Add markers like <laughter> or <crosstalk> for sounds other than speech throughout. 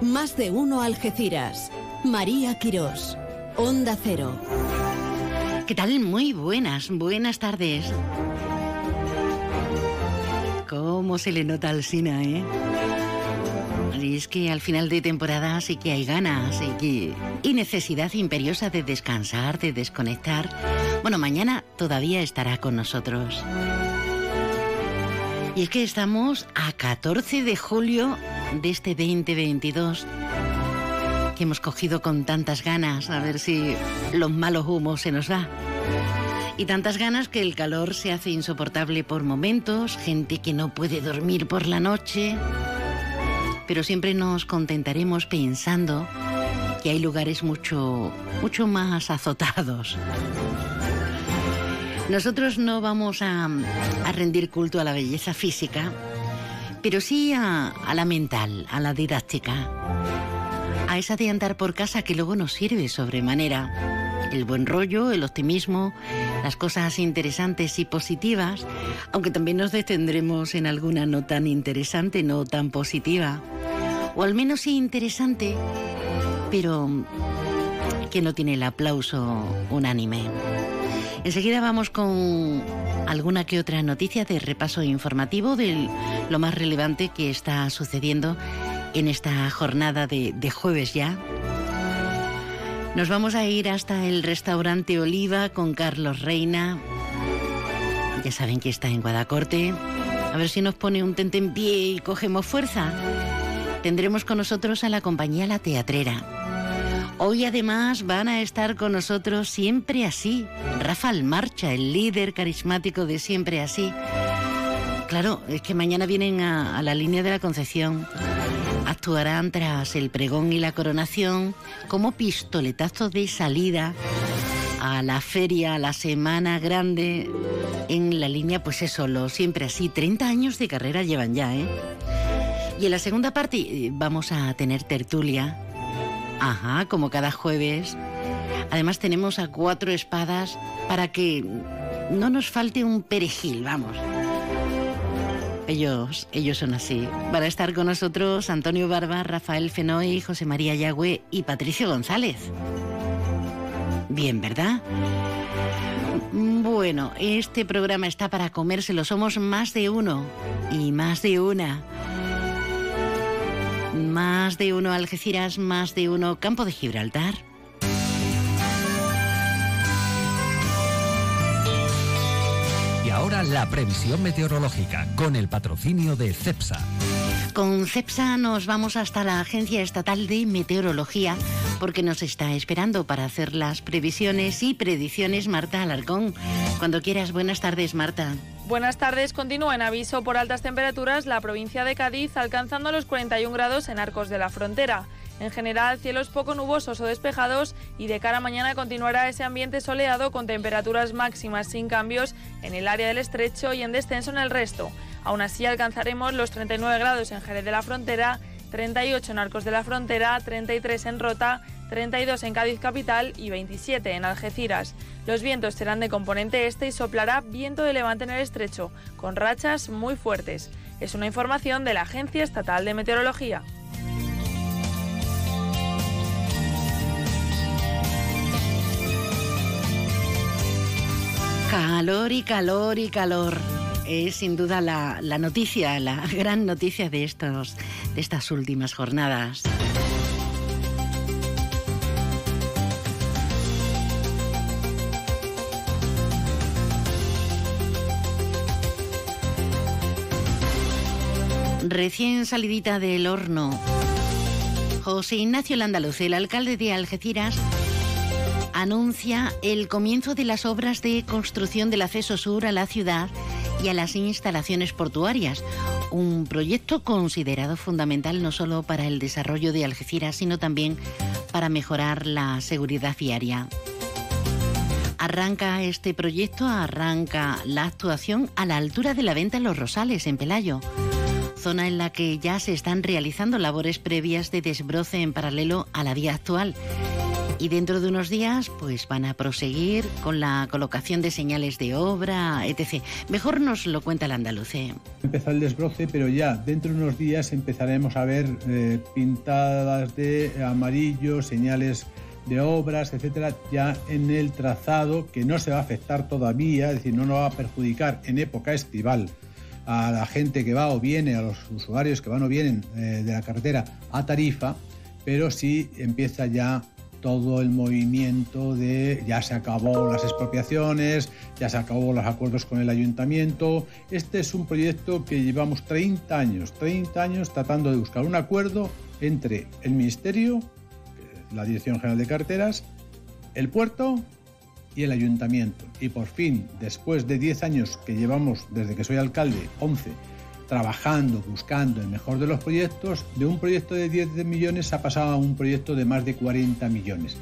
Más de uno Algeciras. María Quirós. Onda Cero. ¿Qué tal? Muy buenas, buenas tardes. ¿Cómo se le nota al Sina, eh? Y es que al final de temporada sí que hay ganas y, que... y necesidad imperiosa de descansar, de desconectar. Bueno, mañana todavía estará con nosotros. Y es que estamos a 14 de julio de este 2022 que hemos cogido con tantas ganas a ver si los malos humos se nos va. Y tantas ganas que el calor se hace insoportable por momentos, gente que no puede dormir por la noche, pero siempre nos contentaremos pensando que hay lugares mucho, mucho más azotados. Nosotros no vamos a, rendir culto a la belleza física, pero sí a, a la mental, a la didáctica, a esa de andar por casa que luego nos sirve sobremanera. El buen rollo, el optimismo, las cosas interesantes y positivas, aunque también nos detendremos en alguna no tan interesante, no tan positiva, o al menos sí interesante, pero que no tiene el aplauso unánime. Enseguida vamos con alguna que otra noticia de repaso informativo de lo más relevante que está sucediendo en esta jornada de, jueves ya. Nos vamos a ir hasta el restaurante Oliva con Carlos Reina. Ya saben que está en Guadacorte. A ver si nos pone un tente en pie y cogemos fuerza. Tendremos con nosotros a la compañía La Teatrera. Hoy además van a estar con nosotros siempre así. Rafa Marcha, el líder carismático de siempre así. Claro, es que mañana vienen a, la línea de la Concepción. Actuarán tras el pregón y la coronación como pistoletazo de salida a la feria, a la semana grande en la línea, pues eso, lo siempre así. 30 años de carrera llevan ya, ¿eh? Y en la segunda parte eh, vamos a tener tertulia Ajá, como cada jueves. Además tenemos a cuatro espadas para que no nos falte un perejil, vamos. Ellos, ellos son así. Van a estar con nosotros Antonio Barba, Rafael Fenoy, José María Yagüe y Patricio González. Bien, ¿verdad? Bueno, este programa está para comérselo. Somos más de uno y más de una. Más de uno Algeciras, más de uno Campo de Gibraltar. Y ahora la previsión meteorológica con el patrocinio de CEPSA. Con CEPSA nos vamos hasta la Agencia Estatal de Meteorología porque nos está esperando para hacer las previsiones y predicciones Marta Alarcón. Cuando quieras, buenas tardes Marta. Buenas tardes. Continúa en aviso por altas temperaturas la provincia de Cádiz, alcanzando los 41 grados en Arcos de la Frontera. En general, cielos poco nubosos o despejados y de cara a mañana continuará ese ambiente soleado con temperaturas máximas sin cambios en el área del estrecho y en descenso en el resto. Aún así alcanzaremos los 39 grados en Jerez de la Frontera, 38 en Arcos de la Frontera, 33 en Rota, 32 en Cádiz capital y 27 en Algeciras. Los vientos serán de componente este y soplará viento de levante en el estrecho, con rachas muy fuertes. Es una información de la Agencia Estatal de Meteorología. Calor y calor y calor. Es sin duda la, noticia, la <laughs> gran noticia de, estos, de estas últimas jornadas. Recién salidita del horno. José Ignacio Landaluz, el alcalde de Algeciras, anuncia el comienzo de las obras de construcción del acceso sur a la ciudad y a las instalaciones portuarias, un proyecto considerado fundamental no solo para el desarrollo de Algeciras, sino también para mejorar la seguridad viaria. Arranca este proyecto, arranca la actuación a la altura de la venta en Los Rosales, en Pelayo zona en la que ya se están realizando labores previas de desbroce en paralelo a la vía actual. Y dentro de unos días, pues van a proseguir con la colocación de señales de obra, etc. Mejor nos lo cuenta el andaluce. ¿eh? Empezar el desbroce, pero ya dentro de unos días empezaremos a ver eh, pintadas de amarillo, señales de obras, etcétera, ya en el trazado que no se va a afectar todavía, es decir, no nos va a perjudicar en época estival a la gente que va o viene, a los usuarios que van o vienen eh, de la carretera a Tarifa, pero sí empieza ya todo el movimiento de ya se acabó las expropiaciones, ya se acabó los acuerdos con el ayuntamiento. Este es un proyecto que llevamos 30 años, 30 años tratando de buscar un acuerdo entre el Ministerio, la Dirección General de Carteras, el puerto y el ayuntamiento. Y por fin, después de 10 años que llevamos desde que soy alcalde, 11, trabajando, buscando el mejor de los proyectos, de un proyecto de 10 millones ha pasado a un proyecto de más de 40 millones.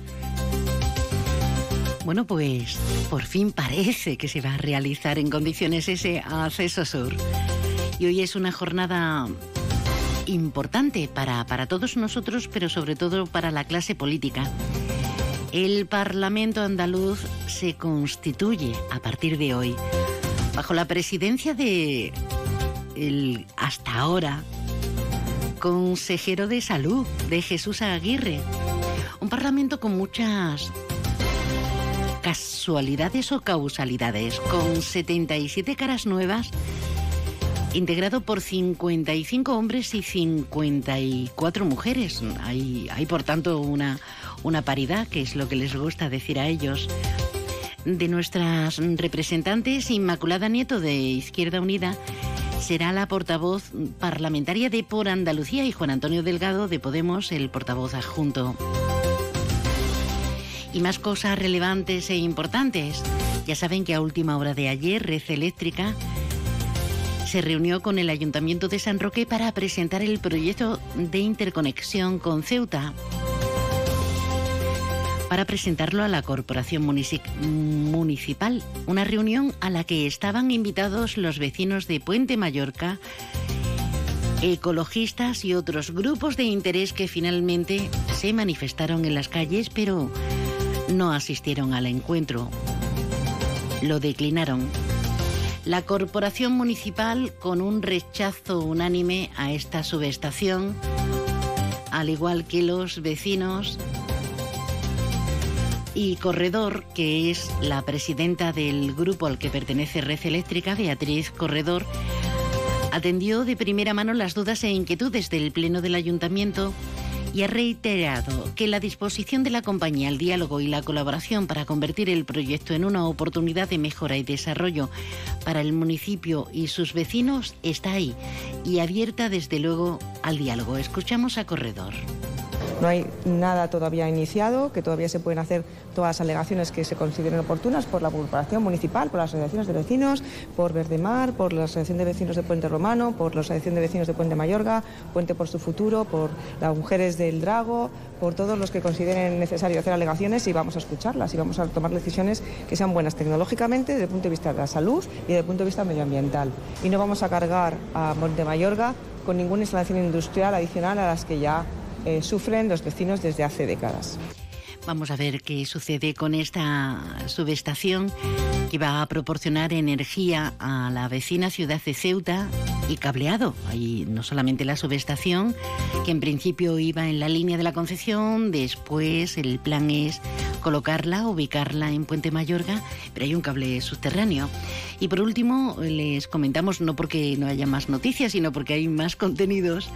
Bueno, pues por fin parece que se va a realizar en condiciones ese acceso sur. Y hoy es una jornada importante para, para todos nosotros, pero sobre todo para la clase política. El Parlamento andaluz se constituye a partir de hoy bajo la presidencia de el hasta ahora consejero de salud de Jesús Aguirre. Un parlamento con muchas casualidades o causalidades, con 77 caras nuevas, integrado por 55 hombres y 54 mujeres. Hay, por tanto una, una paridad, que es lo que les gusta decir a ellos. De nuestras representantes, Inmaculada Nieto de Izquierda Unida, será la portavoz parlamentaria de Por Andalucía y Juan Antonio Delgado de Podemos, el portavoz adjunto. Y más cosas relevantes e importantes. Ya saben que a última hora de ayer, Red Eléctrica se reunió con el Ayuntamiento de San Roque para presentar el proyecto de interconexión con Ceuta para presentarlo a la Corporación Municipal, una reunión a la que estaban invitados los vecinos de Puente Mallorca, ecologistas y otros grupos de interés que finalmente se manifestaron en las calles, pero no asistieron al encuentro. Lo declinaron. La Corporación Municipal, con un rechazo unánime a esta subestación, al igual que los vecinos, y Corredor, que es la presidenta del grupo al que pertenece Red Eléctrica, Beatriz Corredor, atendió de primera mano las dudas e inquietudes del Pleno del Ayuntamiento y ha reiterado que la disposición de la compañía al diálogo y la colaboración para convertir el proyecto en una oportunidad de mejora y desarrollo para el municipio y sus vecinos está ahí y abierta desde luego al diálogo. Escuchamos a Corredor. No hay nada todavía iniciado, que todavía se pueden hacer todas las alegaciones que se consideren oportunas por la corporación municipal, por las asociaciones de vecinos, por Verdemar, por la Asociación de Vecinos de Puente Romano, por la Asociación de Vecinos de Puente Mayorga, Puente por su Futuro, por las Mujeres del Drago, por todos los que consideren necesario hacer alegaciones y vamos a escucharlas y vamos a tomar decisiones que sean buenas tecnológicamente desde el punto de vista de la salud y desde el punto de vista medioambiental. Y no vamos a cargar a Puente Mayorga con ninguna instalación industrial adicional a las que ya eh, sufren los vecinos desde hace décadas. Vamos a ver qué sucede con esta subestación que va a proporcionar energía a la vecina ciudad de Ceuta y cableado. Ahí no solamente la subestación, que en principio iba en la línea de la concesión, después el plan es colocarla, ubicarla en Puente Mayorga, pero hay un cable subterráneo. Y por último, les comentamos, no porque no haya más noticias, sino porque hay más contenidos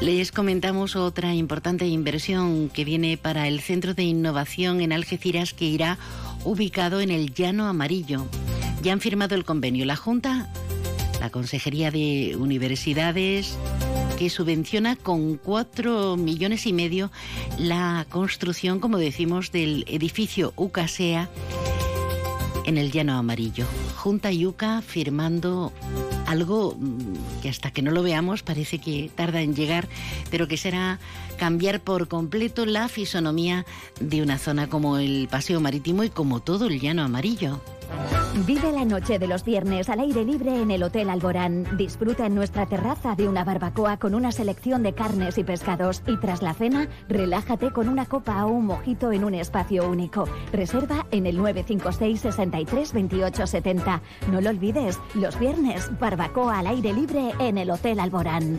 les comentamos otra importante inversión que viene para el Centro de Innovación en Algeciras que irá ubicado en el Llano Amarillo. Ya han firmado el convenio la Junta, la Consejería de Universidades, que subvenciona con cuatro millones y medio la construcción, como decimos, del edificio UCASEA en el Llano Amarillo. Junta y UCA firmando algo mm, que hasta que no lo veamos parece que tarda en llegar, pero que será cambiar por completo la fisonomía de una zona como el Paseo Marítimo y como todo el Llano Amarillo. Vive la noche de los viernes al aire libre en el Hotel Alborán. Disfruta en nuestra terraza de una barbacoa con una selección de carnes y pescados. Y tras la cena, relájate con una copa o un mojito en un espacio único. Reserva en el 956 63 28 70. No lo olvides, los viernes, barbacoa al aire libre en el Hotel Alborán.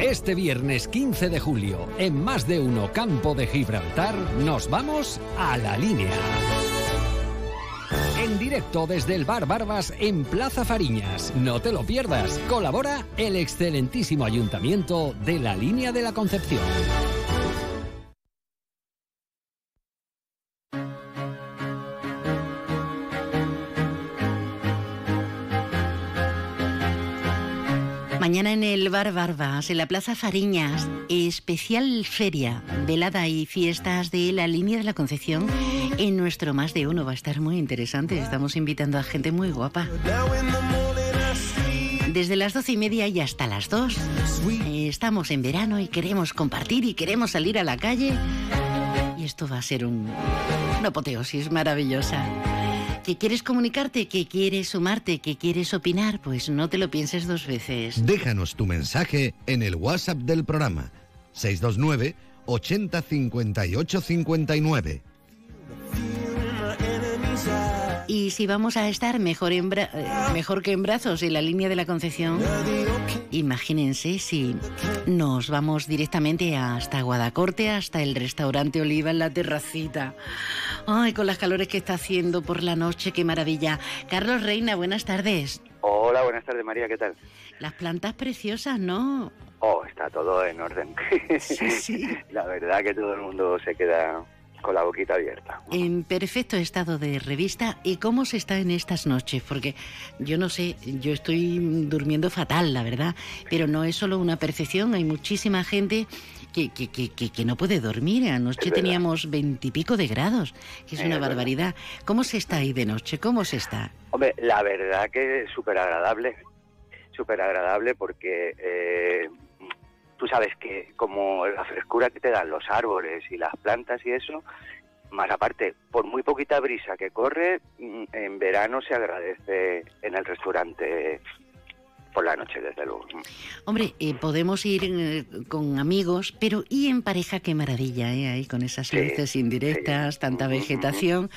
Este viernes 15 de julio, en más de uno campo de Gibraltar, nos vamos a la línea. En directo desde el Bar Barbas en Plaza Fariñas. No te lo pierdas. Colabora el excelentísimo ayuntamiento de la línea de la Concepción. Mañana en el Bar Barbas, en la Plaza Fariñas, especial feria, velada y fiestas de la línea de la Concepción. En nuestro más de uno va a estar muy interesante. Estamos invitando a gente muy guapa. Desde las doce y media y hasta las dos. Estamos en verano y queremos compartir y queremos salir a la calle. Y esto va a ser un, una apoteosis maravillosa que quieres comunicarte, que quieres sumarte, que quieres opinar, pues no te lo pienses dos veces. Déjanos tu mensaje en el WhatsApp del programa 629 80 58 59. Y si vamos a estar mejor, en bra- eh, mejor que en brazos en la línea de la Concepción, imagínense si nos vamos directamente hasta Guadacorte, hasta el restaurante Oliva en la terracita. Ay, con las calores que está haciendo por la noche, qué maravilla. Carlos Reina, buenas tardes. Hola, buenas tardes María, ¿qué tal? Las plantas preciosas, ¿no? Oh, está todo en orden. <laughs> Sí, sí. La verdad que todo el mundo se queda con la boquita abierta. En perfecto estado de revista. ¿Y cómo se está en estas noches? Porque yo no sé, yo estoy durmiendo fatal, la verdad. Pero no es solo una percepción, hay muchísima gente que, que, que, que- no puede dormir. Anoche teníamos veintipico de grados, que es Es una verdad. barbaridad. ¿Cómo se está ahí de noche? ¿Cómo se está? Hombre, la verdad que es súper agradable, súper agradable porque eh, tú sabes que como la frescura que te dan los árboles y las plantas y eso, más aparte, por muy poquita brisa que corre, mm, en verano se agradece en el restaurante por la noche, desde luego. Hombre, eh, podemos ir eh, con amigos, pero ¿y en pareja qué maravilla, eh? Ahí con esas Sí, luces indirectas, tanta vegetación.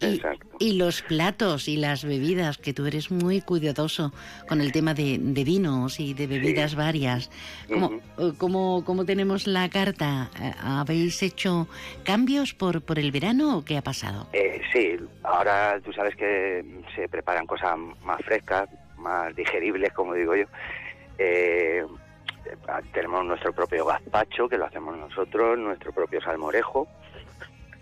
Y, Exacto. y los platos y las bebidas, que tú eres muy cuidadoso con el tema de, de vinos y de bebidas varias. ¿Cómo, Ujú. eh, cómo- cómo tenemos la carta? Eh, ¿Habéis hecho cambios por, por el verano o qué ha pasado? Eh, sí, ahora tú sabes que se preparan cosas más frescas, más digeribles, como digo yo. Eh, tenemos nuestro propio gazpacho, que lo hacemos nosotros, nuestro propio salmorejo,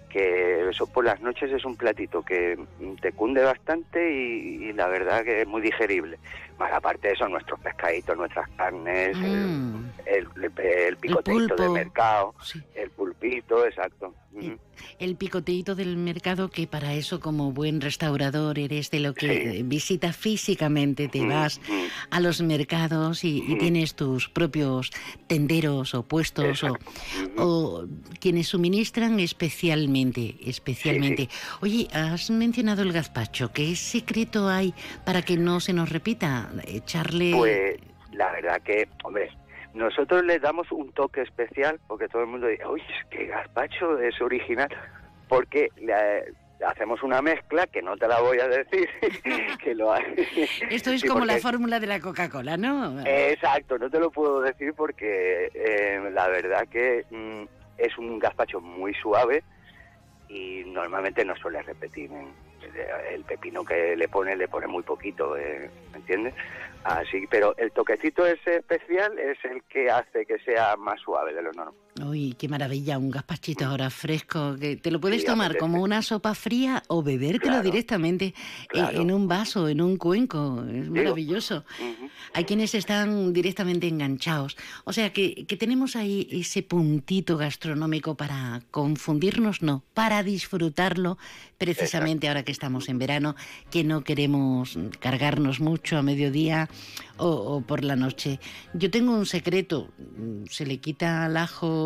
que eso por las noches es un platito que te cunde bastante y, y la verdad que es muy digerible. Más aparte de eso, nuestros pescaditos, nuestras carnes, el- Mm, el, picoteito del mercado, sí. el pulpito, exacto. El picoteíto del mercado que para eso como buen restaurador eres de lo que Sí. visitas físicamente, te Mm, vas a los mercados y, y tienes tus propios tenderos o puestos o quienes suministran especialmente, especialmente. Oye, has mencionado el gazpacho, ¿qué secreto hay para que no se nos repita? Echarle... Pues la verdad que, hombre, nosotros le damos un toque especial porque todo el mundo dice, uy, que gazpacho es original, porque le, le hacemos una mezcla que no te la voy a decir, <laughs> que lo ha- Esto es Sí, como la fórmula de la Coca-Cola, ¿no? Exacto, no te lo puedo decir porque eh, la verdad que mm, es un gazpacho muy suave y normalmente no suele repetir en, el pepino que le pone, le pone muy poquito, eh, ¿me entiendes? Así, pero el toquecito ese especial es el que hace que sea más suave de lo normal. Uy, qué maravilla, un gazpachito ahora fresco, que te lo puedes tomar como una sopa fría o bebértelo directamente en un vaso, en un cuenco, es maravilloso. Hay quienes están directamente enganchados, o sea que, que tenemos ahí ese puntito gastronómico para confundirnos, no, para disfrutarlo, precisamente ahora que estamos en verano, que no queremos cargarnos mucho a mediodía o, por la noche. Yo tengo un secreto, se le quita al ajo...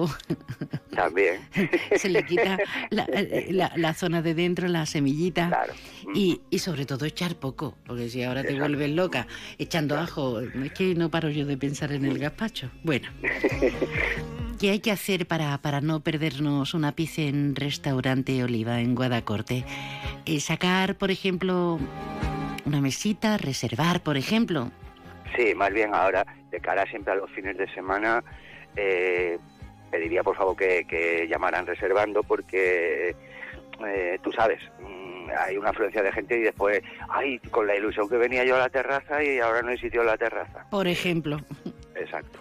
También. <laughs> se le quita la, zona de dentro, la semillita. Y, y, sobre todo echar poco, porque si ahora te vuelves loca echando ajo, es que no paro yo de pensar en el gazpacho. Bueno. <laughs> ¿Qué hay que hacer para, para no perdernos una pizza en restaurante Oliva en Guadacorte? Eh, sacar, por ejemplo, una mesita, reservar, por ejemplo. Sí, más bien ahora, de cara siempre a los fines de semana, eh, pediría por favor que, llamaran reservando porque eh, tú sabes, mm, hay una afluencia de gente y después, ay, con la ilusión que venía yo a la terraza y ahora no hay sitio en la terraza. Por ejemplo. Exacto.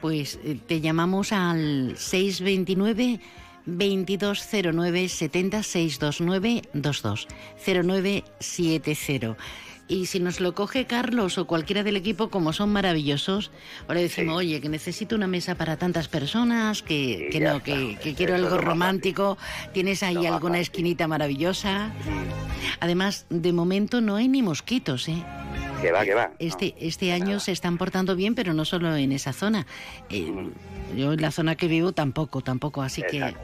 Pues eh, te llamamos al 629 2209 70 629 22 0970. Y si nos lo coge Carlos o cualquiera del equipo, como son maravillosos, ahora decimos, oye, que necesito una mesa para tantas personas, que, que no, que, quiero algo romántico, tienes ahí alguna esquinita maravillosa. Además, de momento no hay ni mosquitos, ¿eh? Que va, que va. Este, este año se están portando bien, pero no solo en esa zona. Eh, yo en la zona que vivo tampoco, tampoco, así que...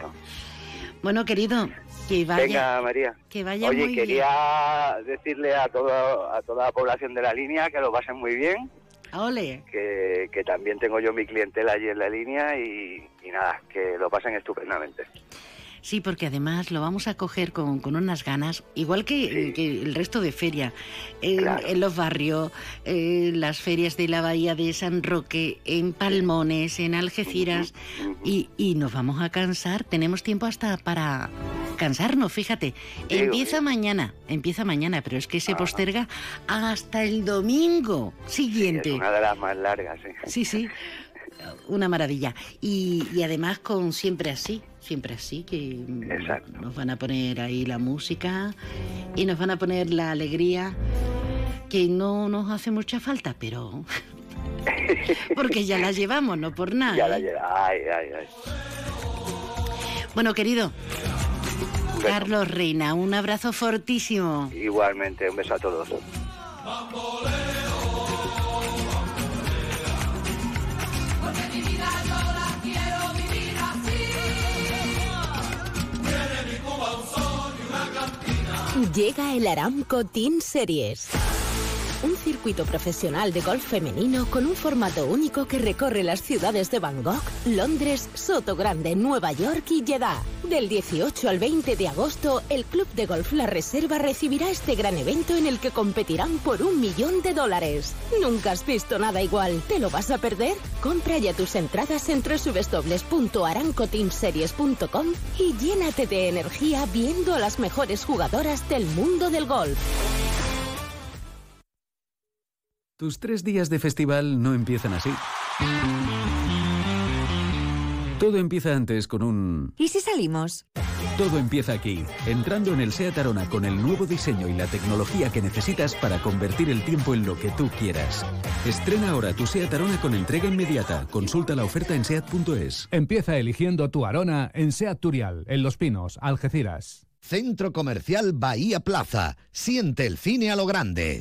Bueno, querido, que vaya. Venga, María. Que vaya Oye, quería decirle a, todo, a toda la población de la línea que lo pasen muy bien. Ole. Que, que también tengo yo mi clientela allí en la línea y, y nada, que lo pasen estupendamente. Sí, porque además lo vamos a coger con, unas ganas, igual que, el resto de feria, en, los barrios, las ferias de la Bahía de San Roque, en Palmones, en Algeciras, y, nos vamos a cansar, tenemos tiempo hasta para cansarnos, fíjate. empieza mañana, empieza mañana, pero es que se posterga hasta el domingo siguiente. una de las más largas, sí. Sí, sí, una maravilla. Y, y además con siempre así, siempre así, que nos van a poner ahí la música y nos van a poner la alegría que no nos hace mucha falta, pero... <laughs> Porque ya la llevamos, no por nada. Ya la ¿eh? Ay, ay, ay. Bueno, querido. Carlos Reina, un abrazo fortísimo. Igualmente, un beso a todos. Llega el Aramco Team Series. Un circuito profesional de golf femenino con un formato único que recorre las ciudades de Bangkok, Londres, Soto Grande, Nueva York y Jeddah. Del 18 al 20 de agosto, el Club de Golf La Reserva recibirá este gran evento en el que competirán por un millón de dólares. Nunca has visto nada igual. ¿Te lo vas a perder? Compra ya tus entradas en www.arancoteamseries.com y llénate de energía viendo a las mejores jugadoras del mundo del golf. Tus tres días de festival no empiezan así. Todo empieza antes con un... ¿Y si salimos? Todo empieza aquí, entrando en el SEAT Arona con el nuevo diseño y la tecnología que necesitas para convertir el tiempo en lo que tú quieras. Estrena ahora tu SEAT Arona con entrega inmediata. Consulta la oferta en SEAT.es. Empieza eligiendo tu Arona en SEAT Turial, en Los Pinos, Algeciras. Centro Comercial Bahía Plaza. Siente el cine a lo grande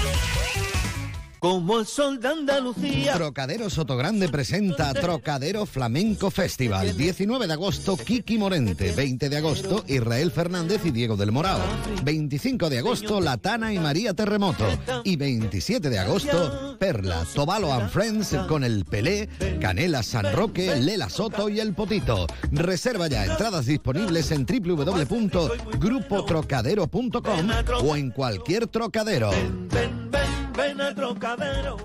Como el sol de Andalucía. Trocadero Sotogrande presenta Trocadero Flamenco Festival. 19 de agosto, Kiki Morente. 20 de agosto, Israel Fernández y Diego del Morao. 25 de agosto, Latana y María Terremoto. Y 27 de agosto, Perla, Tobalo and Friends con el Pelé, Canela San Roque, Lela Soto y el Potito. Reserva ya entradas disponibles en www.grupotrocadero.com o en cualquier trocadero. Ven, a Trocadero.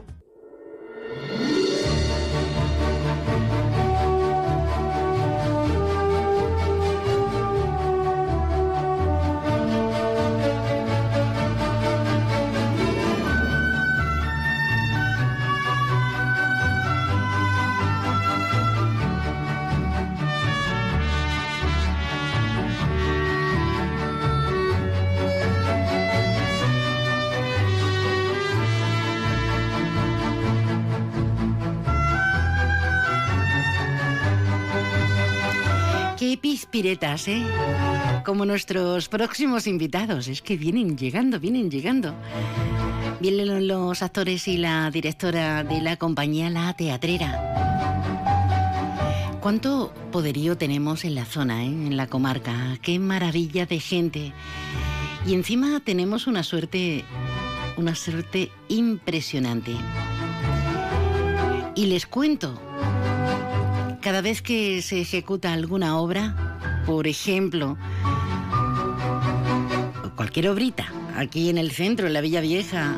Qué pispiretas, ¿eh? Como nuestros próximos invitados. Es que vienen llegando, vienen llegando. Vienen los actores y la directora de la compañía La Teatrera. ¿Cuánto poderío tenemos en la zona, ¿eh? en la comarca? Qué maravilla de gente. Y encima tenemos una suerte, una suerte impresionante. Y les cuento, cada vez que se ejecuta alguna obra, por ejemplo, cualquier obrita, aquí en el centro, en la Villa Vieja,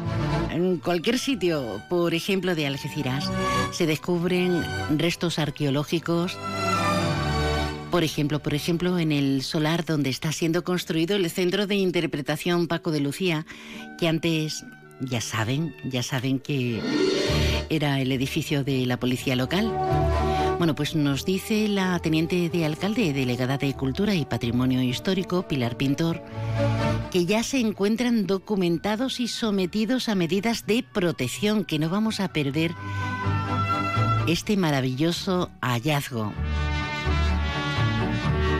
en cualquier sitio, por ejemplo, de Algeciras, se descubren restos arqueológicos. Por ejemplo, por ejemplo, en el solar donde está siendo construido el centro de interpretación Paco de Lucía, que antes ya saben, ya saben que era el edificio de la policía local. Bueno, pues nos dice la teniente de alcalde, delegada de Cultura y Patrimonio Histórico, Pilar Pintor, que ya se encuentran documentados y sometidos a medidas de protección, que no vamos a perder este maravilloso hallazgo.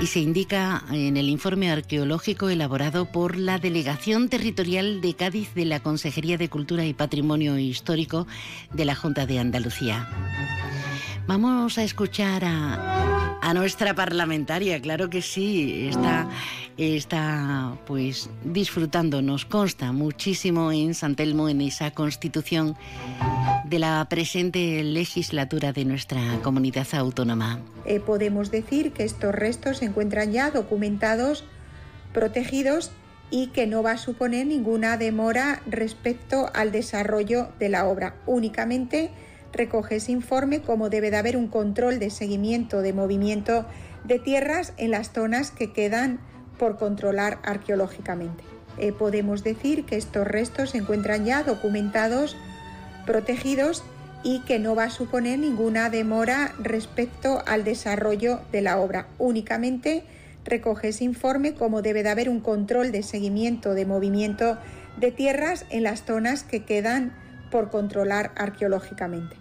Y se indica en el informe arqueológico elaborado por la Delegación Territorial de Cádiz de la Consejería de Cultura y Patrimonio Histórico de la Junta de Andalucía. Vamos a escuchar a, nuestra parlamentaria, claro que sí, está, está pues disfrutando, nos consta muchísimo en San Telmo en esa constitución de la presente legislatura de nuestra comunidad autónoma. Eh, podemos decir que estos restos se encuentran ya documentados, protegidos y que no va a suponer ninguna demora respecto al desarrollo de la obra. Únicamente recoge ese informe cómo debe de haber un control de seguimiento de movimiento de tierras en las zonas que quedan por controlar arqueológicamente. Eh, podemos decir que estos restos se encuentran ya documentados, protegidos y que no va a suponer ninguna demora respecto al desarrollo de la obra. Únicamente recoge ese informe cómo debe de haber un control de seguimiento de movimiento de tierras en las zonas que quedan por controlar arqueológicamente.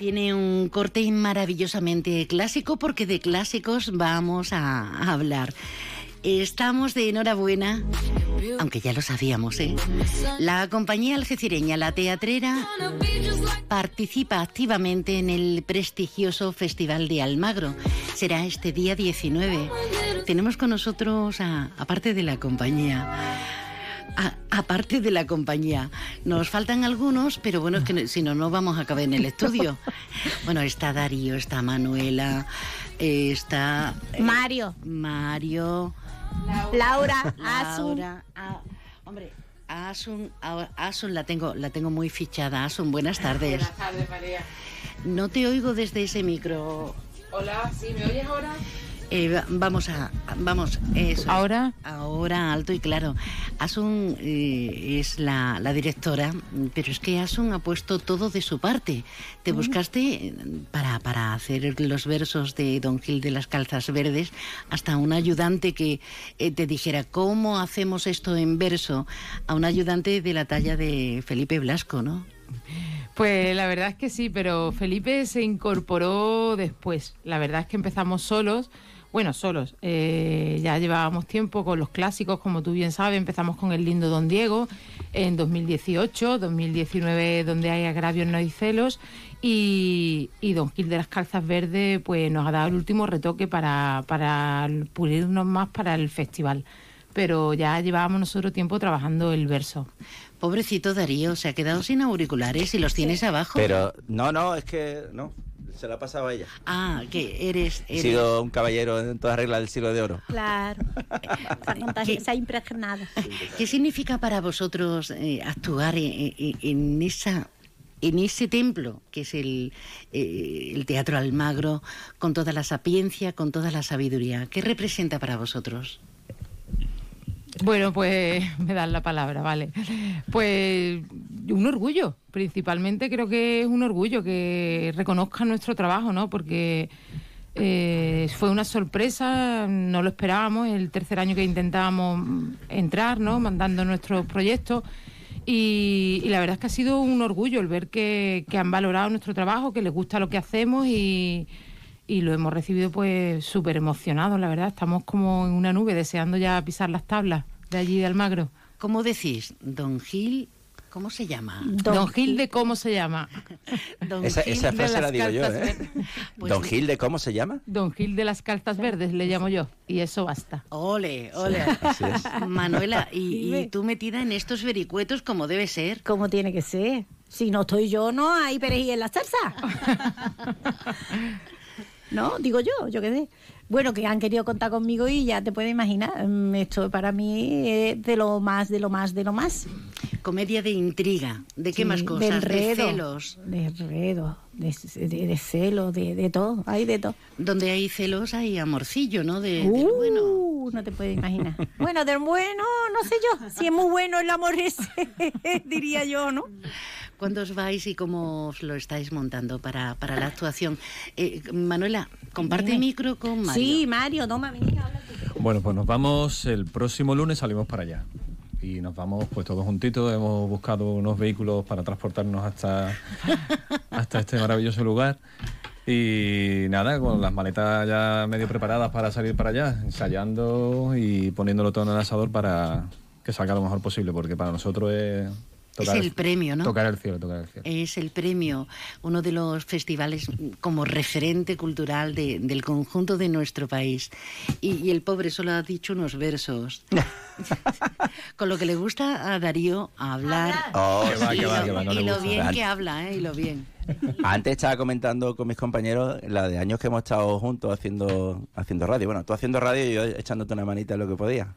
Tiene un corte maravillosamente clásico porque de clásicos vamos a hablar. Estamos de enhorabuena, aunque ya lo sabíamos, ¿eh? La compañía algecireña La Teatrera participa activamente en el prestigioso Festival de Almagro. Será este día 19. Tenemos con nosotros, a- aparte de la compañía, aparte de la compañía, nos faltan algunos, pero bueno, es que si no, no vamos a caber en el estudio. <laughs> Bueno, está Darío, está Manuela, eh, está... eh, Mario. Laura, Asun. Laura, ah, hombre, Asun, ah, Asun la tengo, la tengo muy fichada. Asun, buenas tardes. Buenas tardes, María. No te oigo desde ese micro. Hola, ¿sí me oyes ahora? Eh, va- vamos a. Vamos, eso. Ahora. Ahora, alto y claro. Asun eh, es la, la directora, pero es que Asun ha puesto todo de su parte. Te buscaste eh, para, para hacer los versos de Don Gil de las Calzas Verdes hasta un ayudante que eh, te dijera cómo hacemos esto en verso a un ayudante de la talla de Felipe Blasco, ¿no? Pues la verdad es que sí, pero Felipe se incorporó después. La verdad es que empezamos solos. Bueno, solos. Eh, ya llevábamos tiempo con los clásicos, como tú bien sabes. Empezamos con el lindo Don Diego en 2018, 2019 donde hay agravios, no hay celos. Y, y Don Gil de las Calzas Verdes pues nos ha dado el último retoque para, para pulirnos más para el festival. Pero ya llevábamos nosotros tiempo trabajando el verso. Pobrecito Darío, se ha quedado sin auriculares y los tienes abajo. Pero no, no, es que no. Se la ha pasado a ella. Ah, que eres... He sido un caballero en todas reglas del siglo de oro. Claro. <laughs> Se ha impregnado. ¿Qué significa para vosotros eh, actuar en, en- en esa en ese templo que es el, eh, el Teatro Almagro, con toda la sapiencia, con toda la sabiduría? ¿Qué representa para vosotros? Bueno, pues <laughs> me dan la palabra, vale. Pues un orgullo, principalmente creo que es un orgullo que reconozcan nuestro trabajo, ¿no? Porque eh, fue una sorpresa, no lo esperábamos, el tercer año que intentábamos entrar, ¿no? Mandando nuestros proyectos. Y, la verdad es que ha sido un orgullo el ver que, que han valorado nuestro trabajo, que les gusta lo que hacemos y, y lo hemos recibido pues súper emocionados, la verdad. Estamos como en una nube deseando ya pisar las tablas de allí de Almagro. ¿Cómo decís? Don Gil, ¿cómo se llama? Don, Gil de cómo se llama. <laughs> Don Esa, Gil esa de frase las la digo yo, ¿eh? verdes. Pues Don Gil de cómo se llama? Don Gil de las calzas verdes le llamo yo y eso basta. Ole, ole. así es. Manuela, y, <laughs> tú metida en estos vericuetos como debe ser. Como tiene que ser. Si no estoy yo, no hay perejil en la salsa. <laughs> no, digo yo, yo qué sé. Bueno, que han querido contar conmigo y ya te puedes imaginar. mm, Esto para mí es de lo más, de lo más, de lo más. Comedia de intriga. ¿De qué Sí, más de cosas? De, enredo, celos. De enredo, de, de, de celo, de, de todo. Hay de todo. Donde hay celos hay amorcillo, ¿no? De, del Uh, bueno. No te puedes imaginar. Bueno, del bueno, no sé yo. Si es muy bueno el amor ese, <laughs> diría yo, ¿no? ¿Cuándo os vais y cómo os lo estáis montando para, para la actuación? Eh, Manuela, comparte Dime. micro con Mario. Sí, Mario, toma, venga, habla tú. Bueno, pues nos vamos el próximo lunes, salimos para allá. Y nos vamos pues todos juntitos, hemos buscado unos vehículos para transportarnos hasta, <laughs> hasta este maravilloso lugar. Y nada, con las maletas ya medio preparadas para salir para allá, ensayando y poniéndolo todo en el asador para que salga lo mejor posible, porque para nosotros es... Es el premio, ¿no? Tocar el cielo, tocar el cielo. Es el premio, uno de los festivales como referente cultural de- del conjunto de nuestro país. Y, y el pobre solo ha dicho unos versos. <laughs> Con lo que le gusta a Darío hablar. Oh, Que va, y que va, lo- que va, no y lo bien que habla, ¿eh? Y lo bien. Antes estaba comentando con mis compañeros la de años que hemos estado juntos haciendo haciendo radio. Bueno, tú haciendo radio y yo echándote una manita en lo que podía.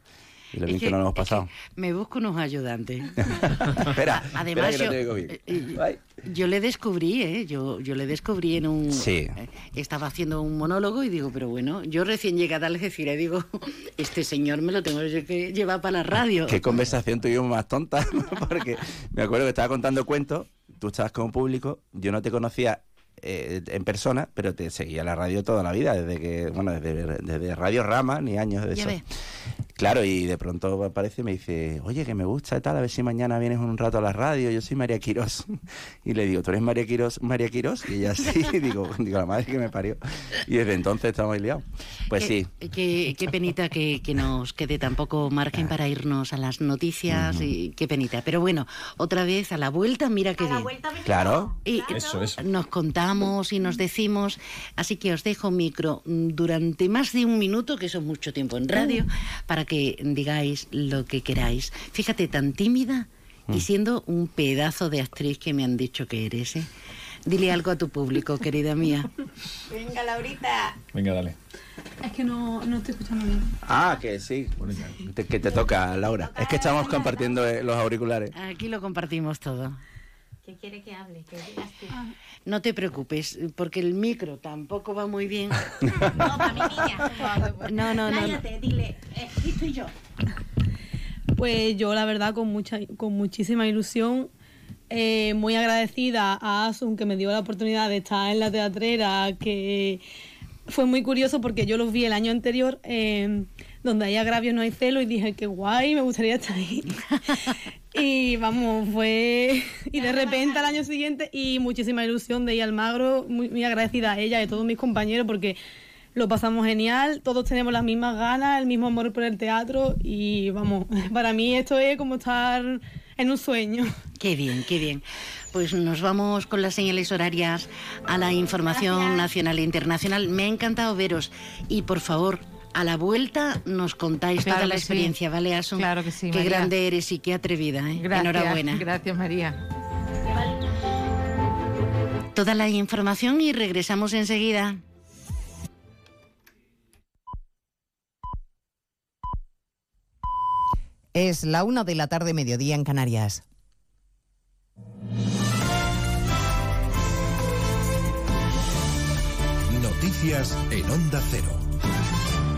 Y lo Es bien que, que- nos lo hemos es que pasado. Me busco unos ayudantes. <laughs> <laughs> espera, Además, espera que no yo, bien. eh, eh, yo le descubrí, ¿eh? Yo, yo le descubrí en un... Sí. eh, estaba haciendo un monólogo y digo, pero bueno, yo recién llegada a Algeciras digo, <laughs> este señor me lo tengo que llevar para la radio. Qué conversación tuvimos más tonta, porque me acuerdo que estaba contando cuentos, tú estabas como público, yo no te conocía eh, en persona, pero te seguía la radio toda la vida, desde que, bueno, desde, desde Radio Rama, ni años de Ya eso. ves. Claro, y de pronto aparece y me dice, oye, que me gusta y tal, a ver si mañana vienes un rato a la radio, yo soy María Quirós. <laughs> Y le digo, ¿tú eres María Quirós, María Quirós? Y ella sí, y <laughs> digo, digo, la madre que me parió. Y desde entonces estamos liados. Pues Qué- sí, Qué, qué penita que, que nos quede tan poco margen para irnos a las noticias y qué penita. Pero bueno, otra vez a la vuelta, mira qué bien. claro. Y Eso, eso. nos contamos y nos decimos, así que os dejo micro mm, durante más de un minuto, que eso es mucho tiempo en radio, para que digáis lo que queráis. Fíjate, tan tímida y siendo un pedazo de actriz que me han dicho que eres, ¿eh? Dile algo a tu público, querida mía. Venga, Laurita. Venga, dale. Es que no, no estoy escuchando bien. Ah, que sí, Te- que te toca, Laura. Es que estamos compartiendo eh, los auriculares. Aquí lo compartimos todo. Que quiere que hable, que digas tú. No te preocupes, porque el micro tampoco va muy bien. <laughs> No, para mi niña. No, no, no, no. Cállate, dile, eh, aquí estoy yo. Pues yo, la verdad, con, mucha, con muchísima ilusión, eh, muy agradecida a Asun que me dio la oportunidad de estar en la teatrera, que fue muy curioso porque yo los vi el año anterior, eh, donde hay agravios no hay celo, y dije, qué guay, me gustaría estar ahí. <laughs> y vamos, fue... Y de repente al año siguiente, y muchísima ilusión de ir al Magro, muy, muy agradecida a ella y a todos mis compañeros porque lo pasamos genial, todos tenemos las mismas ganas, el mismo amor por el teatro y vamos, <laughs> para mí esto es como estar en un sueño. Qué bien, qué bien. Pues nos vamos con las señales horarias a la información nacional e internacional. Me ha encantado veros y por favor, a la vuelta nos contáis Claro toda la sí. experiencia, ¿vale, Asun? Claro que sí, Qué María. grande eres y qué atrevida, ¿eh? Gracias, Enhorabuena. Gracias, María. Toda la información y regresamos enseguida. Es la una de la tarde, mediodía en Canarias. Noticias en Onda Cero.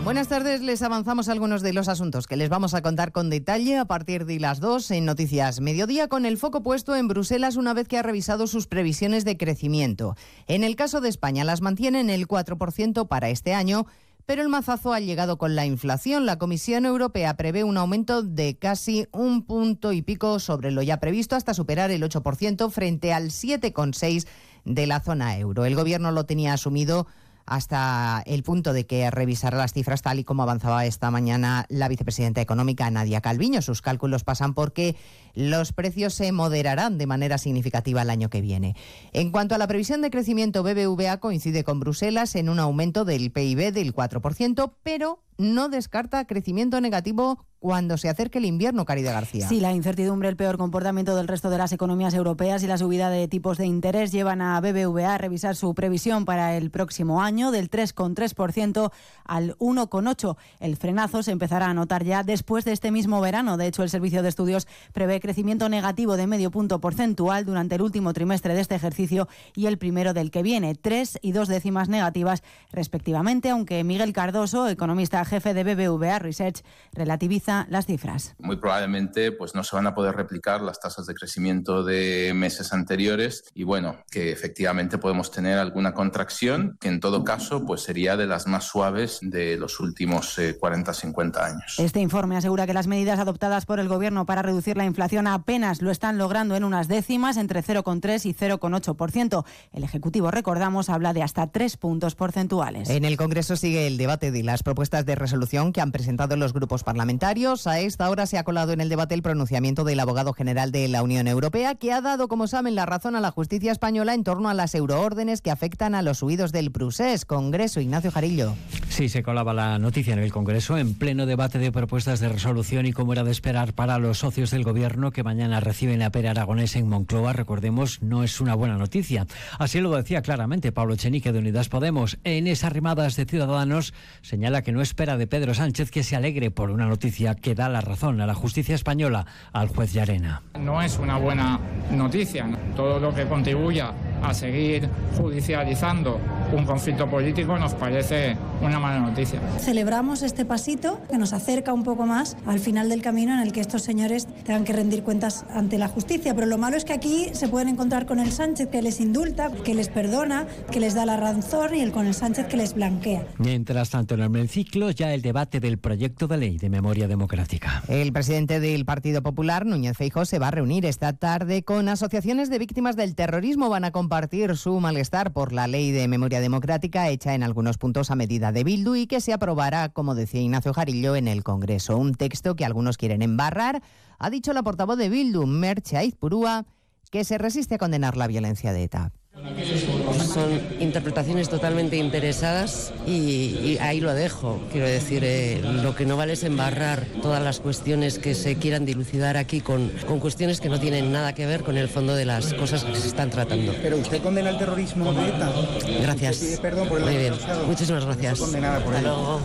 Buenas tardes, les avanzamos algunos de los asuntos que les vamos a contar con detalle a partir de las 2 en Noticias Mediodía, con el foco puesto en Bruselas una vez que ha revisado sus previsiones de crecimiento. En el caso de España, las mantienen el 4% para este año, pero el mazazo ha llegado con la inflación. La Comisión Europea prevé un aumento de casi un punto y pico sobre lo ya previsto hasta superar el 8% frente al 7,6% de la zona euro. El Gobierno lo tenía asumido hasta el punto de que revisará las cifras tal y como avanzaba esta mañana la vicepresidenta económica Nadia Calviño. Sus cálculos pasan porque los precios se moderarán de manera significativa el año que viene. En cuanto a la previsión de crecimiento, BBVA coincide con Bruselas en un aumento del PIB del 4%, pero no descarta crecimiento negativo cuando se acerque el invierno, Caridad García. Sí, la incertidumbre, el peor comportamiento del resto de las economías europeas y la subida de tipos de interés llevan a BBVA a revisar su previsión para el próximo año del 3,3% al 1,8%. El frenazo se empezará a notar ya después de este mismo verano. De hecho, el Servicio de Estudios prevé crecimiento negativo de medio punto porcentual durante el último trimestre de este ejercicio y el primero del que viene, tres y dos décimas negativas respectivamente, aunque Miguel Cardoso, economista jefe de BBVA Research, relativiza las cifras. muy probablemente pues no se van a poder replicar las tasas de crecimiento de meses anteriores y bueno, que efectivamente podemos tener alguna contracción que en todo caso pues sería de las más suaves de los últimos 40-50 años. Este informe asegura que las medidas adoptadas por el Gobierno para reducir la inflación apenas lo están logrando en unas décimas, entre 0,3 y 0,8%. El Ejecutivo, recordamos, habla de hasta tres puntos porcentuales. En el Congreso sigue el debate de las propuestas de resolución que han presentado los grupos parlamentarios. A esta hora se ha colado en el debate el pronunciamiento del abogado general de la Unión Europea, que ha dado, como saben, la razón a la justicia española en torno a las euroórdenes que afectan a los huidos del Prusés. Congreso, Ignacio Jarillo. Sí, se colaba la noticia en el Congreso en pleno debate de propuestas de resolución y como era de esperar para los socios del Gobierno que mañana reciben la pera aragonesa en Moncloa, recordemos, no es una buena noticia. Así lo decía claramente Pablo Echenique de Unidas Podemos. En esas rimadas de Ciudadanos señala que no espera de Pedro Sánchez que se alegre por una noticia que da la razón a la justicia española, al juez Llarena. No es una buena noticia. ¿no? Todo lo que contribuya a seguir judicializando un conflicto político nos parece una mala noticia. Celebramos este pasito que nos acerca un poco más al final del camino en el que estos señores tengan que rendir cuentas ante la justicia. Pero lo malo es que aquí se pueden encontrar con el Sánchez que les indulta, que les perdona, que les da la razón y el con el Sánchez que les blanquea. Mientras tanto, en el ciclo ya el debate del proyecto de ley de memoria democrática. El presidente del Partido Popular, Núñez Feijóo, se va a reunir esta tarde con asociaciones de víctimas del terrorismo. Van a compartir su malestar por la ley de memoria democrática hecha en algunos puntos a medida de Bildu y que se aprobará, como decía Ignacio Jarillo, en el Congreso. Un texto que algunos quieren embarrar, ha dicho la portavoz de Bildu, Merche Aizpurúa, que se resiste a condenar la violencia de ETA. Son interpretaciones totalmente interesadas y, y ahí lo dejo. Quiero decir, eh, lo que no vale es embarrar todas las cuestiones que se quieran dilucidar aquí con, con cuestiones que no tienen nada que ver con el fondo de las cosas que se están tratando. ¿Pero usted condena el terrorismo de ETA? Gracias. ¿Usted pide perdón por el Muy bien. Muchísimas gracias. Por Hasta luego.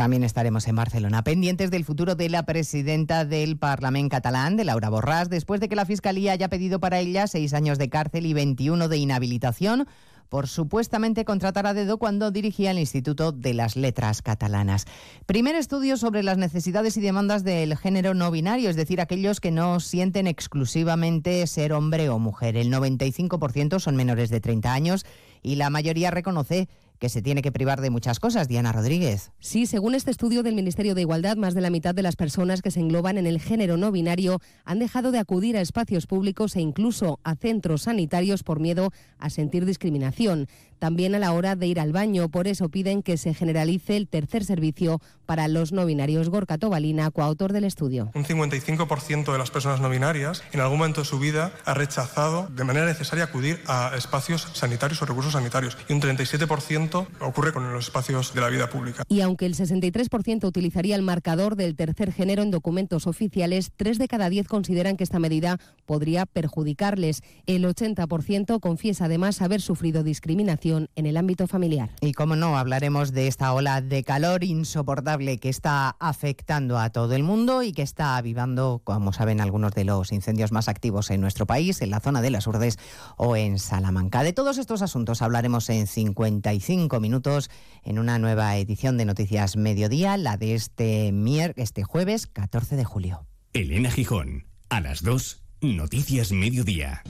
También estaremos en Barcelona, pendientes del futuro de la presidenta del Parlamento catalán, de Laura Borràs, después de que la Fiscalía haya pedido para ella seis años de cárcel y 21 de inhabilitación por supuestamente contratar a dedo cuando dirigía el Instituto de las Letras Catalanas. Primer estudio sobre las necesidades y demandas del género no binario, es decir, aquellos que no sienten exclusivamente ser hombre o mujer. El 95% son menores de 30 años y la mayoría reconoce que se tiene que privar de muchas cosas. Diana Rodríguez. Sí, según este estudio del Ministerio de Igualdad, más de la mitad de las personas que se engloban en el género no binario han dejado de acudir a espacios públicos e incluso a centros sanitarios por miedo a sentir discriminación. También a la hora de ir al baño, por eso piden que se generalice el tercer servicio para los no binarios. Gorka Tobalina, coautor del estudio. Un 55% de las personas no binarias en algún momento de su vida ha rechazado de manera necesaria acudir a espacios sanitarios o recursos sanitarios y un 37% ocurre con los espacios de la vida pública. Y aunque el 63% utilizaría el marcador del tercer género en documentos oficiales, 3 de cada 10 consideran que esta medida podría perjudicarles. El 80% confiesa además haber sufrido discriminación en el ámbito familiar. Y como no, hablaremos de esta ola de calor insoportable que está afectando a todo el mundo y que está avivando, como saben, algunos de los incendios más activos en nuestro país, en la zona de las Urdes o en Salamanca. De todos estos asuntos hablaremos en 55 minutos en una nueva edición de Noticias Mediodía, la de este, mier este jueves 14 de julio. Elena Gijón, a las 2, Noticias Mediodía.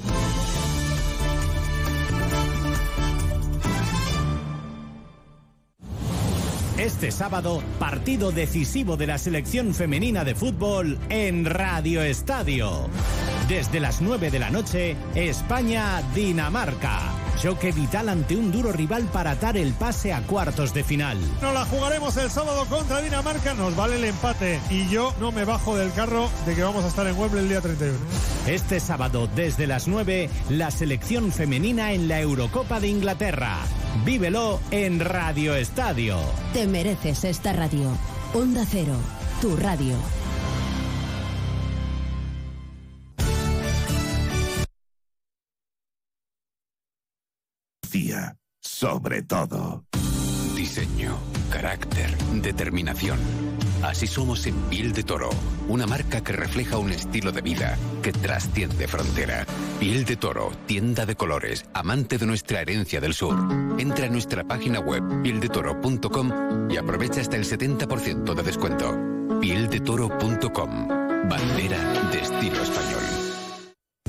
Este sábado, partido decisivo de la selección femenina de fútbol en Radio Estadio. Desde las 9 de la noche, España-Dinamarca. Choque vital ante un duro rival para atar el pase a cuartos de final. Nos la jugaremos el sábado contra Dinamarca, nos vale el empate. Y yo no me bajo del carro de que vamos a estar en Wembley el día 31. Este sábado, desde las 9, la selección femenina en la Eurocopa de Inglaterra. Vívelo en Radio Estadio. Te mereces esta radio. Onda Cero, tu radio. Sobre todo. Diseño, carácter, determinación. Así somos en Piel de Toro, una marca que refleja un estilo de vida que trasciende frontera. Piel de Toro, tienda de colores, amante de nuestra herencia del sur. Entra a nuestra página web pieldetoro.com y aprovecha hasta el 70% de descuento. Pieldetoro.com, bandera de estilo español.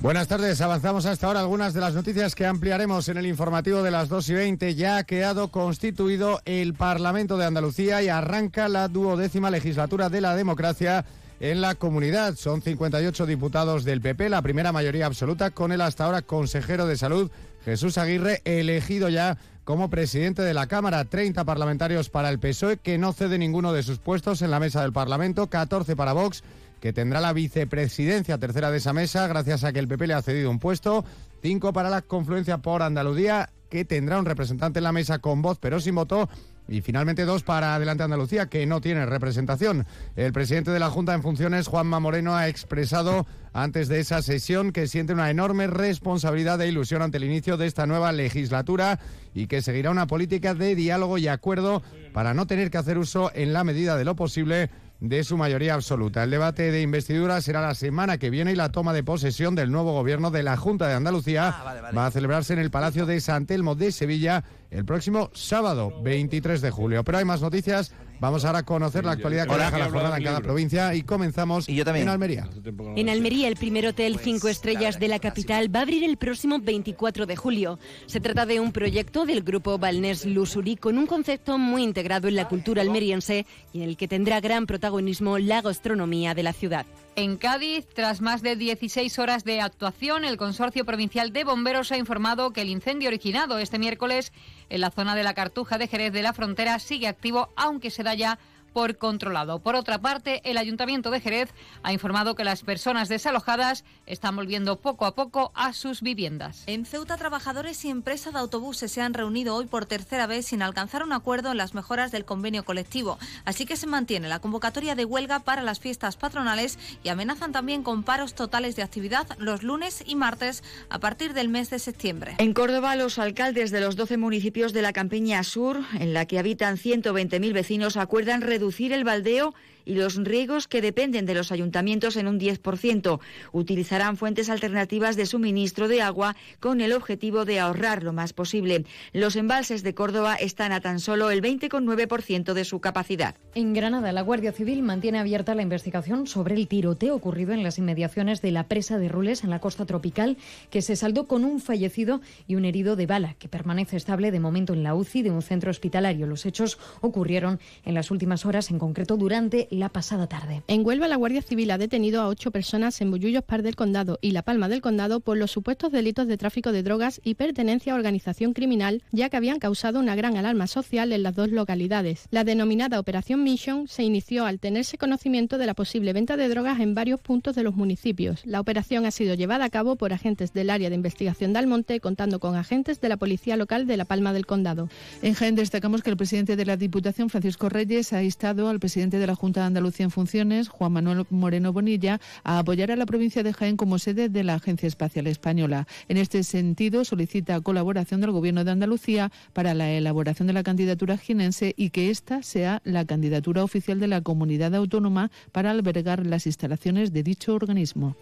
Buenas tardes, avanzamos hasta ahora algunas de las noticias que ampliaremos en el informativo de las 2 y 20. Ya ha quedado constituido el Parlamento de Andalucía y arranca la duodécima legislatura de la democracia en la comunidad. Son 58 diputados del PP, la primera mayoría absoluta, con el hasta ahora consejero de salud, Jesús Aguirre, elegido ya como presidente de la Cámara. 30 parlamentarios para el PSOE, que no cede ninguno de sus puestos en la mesa del Parlamento, 14 para Vox que tendrá la vicepresidencia tercera de esa mesa, gracias a que el PP le ha cedido un puesto. Cinco para la confluencia por Andalucía, que tendrá un representante en la mesa con voz pero sin voto. Y finalmente dos para Adelante Andalucía, que no tiene representación. El presidente de la Junta en funciones, Juanma Moreno, ha expresado antes de esa sesión que siente una enorme responsabilidad e ilusión ante el inicio de esta nueva legislatura y que seguirá una política de diálogo y acuerdo para no tener que hacer uso en la medida de lo posible de su mayoría absoluta. El debate de investidura será la semana que viene y la toma de posesión del nuevo gobierno de la Junta de Andalucía va a celebrarse en el Palacio de San Telmo de Sevilla el próximo sábado 23 de julio. Pero hay más noticias. Vamos ahora a conocer la actualidad que deja la jornada en cada provincia y comenzamos en Almería. En Almería, el primer hotel cinco estrellas de la capital va a abrir el próximo 24 de julio. Se trata de un proyecto del grupo Balnés Lusuri con un concepto muy integrado en la cultura almeriense y en el que tendrá gran protagonismo la gastronomía de la ciudad. En Cádiz, tras más de 16 horas de actuación, el Consorcio Provincial de Bomberos ha informado que el incendio originado este miércoles en la zona de la Cartuja de Jerez de la Frontera sigue activo, aunque se da ya por controlado. Por otra parte, el Ayuntamiento de Jerez ha informado que las personas desalojadas están volviendo poco a poco a sus viviendas. En Ceuta, trabajadores y empresa de autobuses se han reunido hoy por tercera vez sin alcanzar un acuerdo en las mejoras del convenio colectivo. Así que se mantiene la convocatoria de huelga para las fiestas patronales y amenazan también con paros totales de actividad los lunes y martes a partir del mes de septiembre. En Córdoba, los alcaldes de los 12 municipios de la Campiña Sur, en la que habitan 120.000 vecinos, acuerdan reducir el baldeo y los riegos que dependen de los ayuntamientos en un 10%. Utilizarán fuentes alternativas de suministro de agua con el objetivo de ahorrar lo más posible. Los embalses de Córdoba están a tan solo el 20,9% de su capacidad. En Granada, la Guardia Civil mantiene abierta la investigación sobre el tiroteo ocurrido en las inmediaciones de la presa de Rules en la costa tropical, que se saldó con un fallecido y un herido de bala, que permanece estable de momento en la UCI de un centro hospitalario. Los hechos ocurrieron en las últimas horas, en concreto durante la pasada tarde. En Huelva, la Guardia Civil ha detenido a ocho personas en Bullullos Par del Condado y La Palma del Condado por los supuestos delitos de tráfico de drogas y pertenencia a organización criminal, ya que habían causado una gran alarma social en las dos localidades. La denominada Operación Mission se inició al tenerse conocimiento de la posible venta de drogas en varios puntos de los municipios. La operación ha sido llevada a cabo por agentes del área de investigación de Almonte, contando con agentes de la Policía Local de La Palma del Condado. En Jaén destacamos que el presidente de la Diputación, Francisco Reyes, ha instado al presidente de la Junta de Andalucía en funciones, Juan Manuel Moreno Bonilla, a apoyar a la provincia de Jaén como sede de la Agencia Espacial Española. En este sentido, solicita colaboración del Gobierno de Andalucía para la elaboración de la candidatura jienense y que esta sea la candidatura oficial de la comunidad autónoma para albergar las instalaciones de dicho organismo.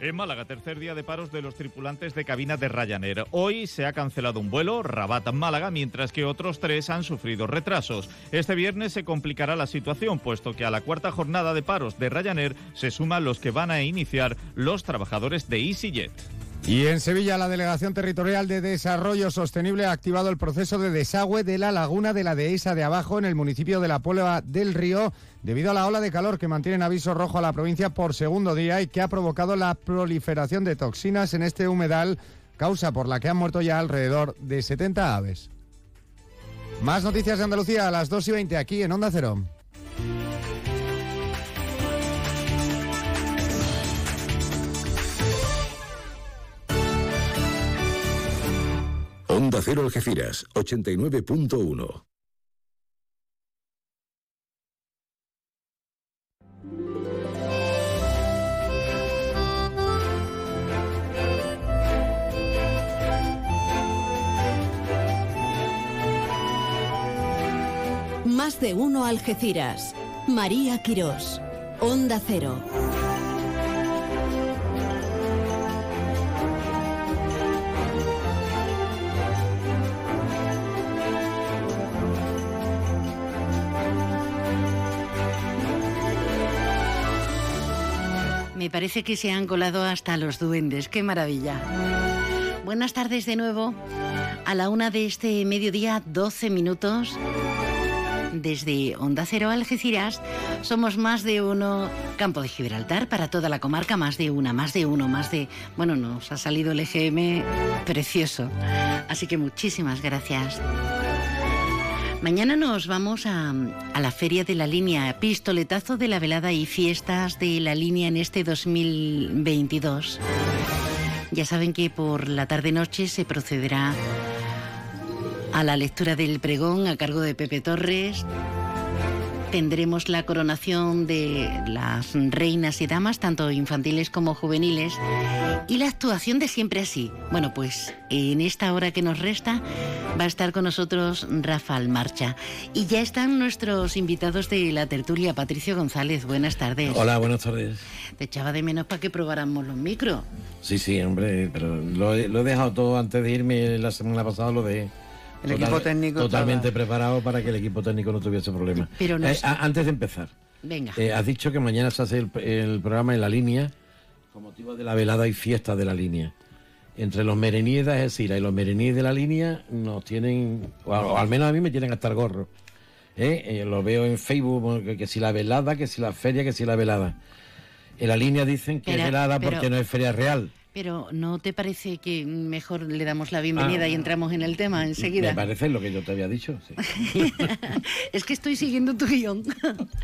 En Málaga, tercer día de paros de los tripulantes de cabina de Ryanair. Hoy se ha cancelado un vuelo, Rabat-Málaga, mientras que otros tres han sufrido retrasos. Este viernes se complicará la situación, puesto que a la cuarta jornada de paros de Ryanair se suman los que van a iniciar los trabajadores de EasyJet. Y en Sevilla, la Delegación Territorial de Desarrollo Sostenible ha activado el proceso de desagüe de la laguna de la Dehesa de Abajo en el municipio de La Puebla del Río, debido a la ola de calor que mantiene en aviso rojo a la provincia por segundo día y que ha provocado la proliferación de toxinas en este humedal, causa por la que han muerto ya alrededor de 70 aves. Más noticias de Andalucía a las 2 y 20 aquí en Onda Cero. Onda Cero Algeciras, 89.1. Más de uno Algeciras. María Quirós. Onda Cero. Me parece que se han colado hasta los duendes. ¡Qué maravilla! Buenas tardes de nuevo. A la una de este mediodía, 12 minutos. Desde Onda Cero Algeciras somos más de uno Campo de Gibraltar para toda la comarca, más de una, más de uno, más de... Bueno, nos ha salido el EGM precioso. Así que muchísimas gracias. Mañana nos vamos a, la Feria de la Línea, pistoletazo de la velada y fiestas de la línea en este 2022. Ya saben que por la tarde-noche se procederá a la lectura del pregón a cargo de Pepe Torres. Tendremos la coronación de las reinas y damas, tanto infantiles como juveniles, y la actuación de siempre así. Bueno, pues en esta hora que nos resta va a estar con nosotros Rafael Marcha. Y ya están nuestros invitados de la tertulia, Patricio González. Buenas tardes. Hola, buenas tardes. Te echaba de menos para que probáramos los micros. Sí, sí, hombre, pero lo he, lo he dejado todo antes de irme la semana pasada, lo de el Total, equipo técnico totalmente estaba... preparado para que el equipo técnico no tuviese problemas. Pero no eh, antes de empezar, Venga. Eh, has dicho que mañana se hace el, el, programa en la línea con motivo de la velada y fiesta de la línea. Entre los mereníes de Algeciras y los mereníes de la línea nos tienen, o, o al menos a mí me tienen hasta el gorro. ¿eh? lo veo en Facebook, que, que, si la velada, que si la feria, que si la velada. En la línea dicen que pero, es velada pero, porque no es feria real. Pero ¿no te parece que mejor le damos la bienvenida Ah. y entramos en el tema enseguida? Me parece lo que yo te había dicho. sí. <laughs> es que estoy siguiendo tu guion.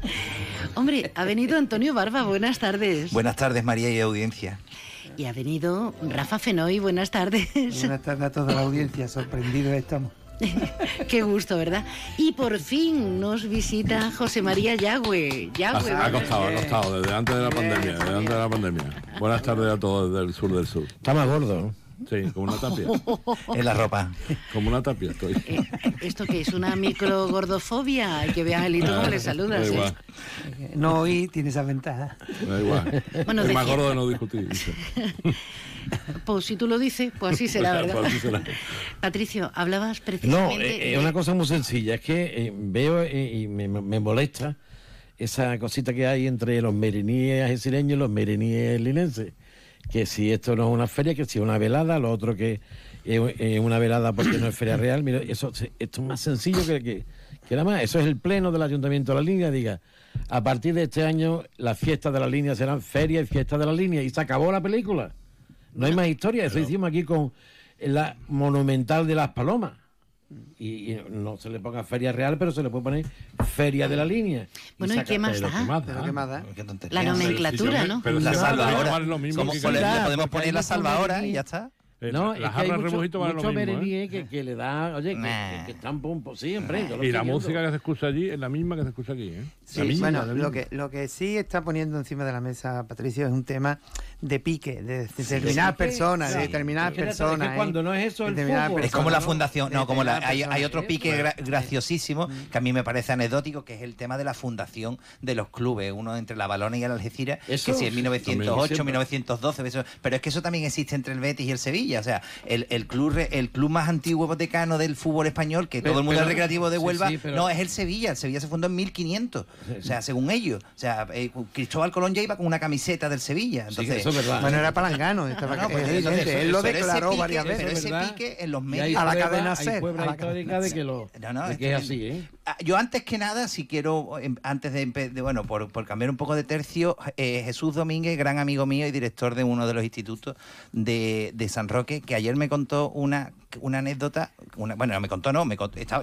<laughs> Hombre, ha venido Antonio Barba, buenas tardes. Buenas tardes, María y audiencia. Y ha venido Rafa Fenoy, buenas tardes. Buenas tardes a toda la audiencia, sorprendidos estamos. <laughs> Qué gusto, ¿verdad? Y por fin nos visita José María Yagüe. Yagüe, Ha, ha costado, ha costado, desde antes de la pandemia, desde antes de la pandemia. Buenas tardes a todos desde el sur del sur. Está más gordo, ¿no? Sí, como una tapia. <laughs> En la ropa. Como una tapia estoy. ¿Esto qué es? ¿Una microgordofobia? Hay que ver a Angelito cómo le saludas, Da ¿eh? No oí tiene esa ventaja. da igual. Bueno, es más gordo de no discutir. <laughs> Pues si tú lo dices, pues así será, Pues, ¿verdad? pues así será. Patricio, hablabas No, precisamente... eh, es una cosa muy sencilla. Es que eh, veo eh, y me, me molesta esa cosita que hay entre los meriníes algecireños y los meriníes linenses. Que si esto no es una feria, que si es una velada, lo otro que es eh, una velada porque no es feria real. Mira, eso esto es más sencillo que, que, que nada más. Eso es el pleno del Ayuntamiento de la Línea. Diga, a partir de este año las fiestas de la línea serán feria y fiestas de la línea. Y se acabó la película. No hay más historia. Eso hicimos aquí con la monumental de las palomas. Y, y no se le ponga feria real, pero se le puede poner feria de la línea. Bueno, ¿y qué más da? ¿qué más Pero qué más da. La nomenclatura, ¿no? Pero la salvadora. lo mismo Como que le podemos poner la salvadora y ya está. Eh, No, la es que jarra hay mucho, rebujito vale lo mucho mismo, ¿eh? que, que le da, oye, que, que, que están pum, siempre. yo lo Y la viendo. música que se escucha allí es la misma que se escucha aquí, ¿eh? Sí, La misma, bueno, la lo que, lo que sí está poniendo encima de la mesa, Patricio, es un tema de pique, de determinadas Sí, sí. personas, de Sí. determinadas que- es que personas. ¿eh? cuando no es eso, el Determinadas fútbol. Es como la personas, fundación, no, como la, hay, hay personas. otro pique gra- graciosísimo que a mí me parece anecdótico, que es el tema de la fundación de los clubes, uno entre la Balona y el Algeciras, Eso, que si en sí, 1908, también. 1912, eso- pero es que eso también existe entre el Betis y el Sevilla, o sea, el, el club re- el club más antiguo decano del fútbol español, que Pero- todo el mundo pero- es recreativo de Huelva, sí, pero- no, es el Sevilla, el Sevilla se fundó en 1500, o sea, según ellos, o sea, eh, Cristóbal Colón ya iba con una camiseta del Sevilla, Sí, entonces... eso es verdad. Bueno, era palangano, estaba No, no, pues es entonces, él lo pero ese declaró pique- varias pero veces. ese ¿verdad? pique en los medios... A la cadena de que, lo, No, no, de que es así, ¿eh? Ah, Yo antes que nada, si quiero, em, antes de, de, bueno, por, por cambiar un poco de tercio, eh, Jesús Domínguez, gran amigo mío y director de uno de los institutos de, de San Roque, que ayer me contó una, una anécdota, bueno, no me contó, no,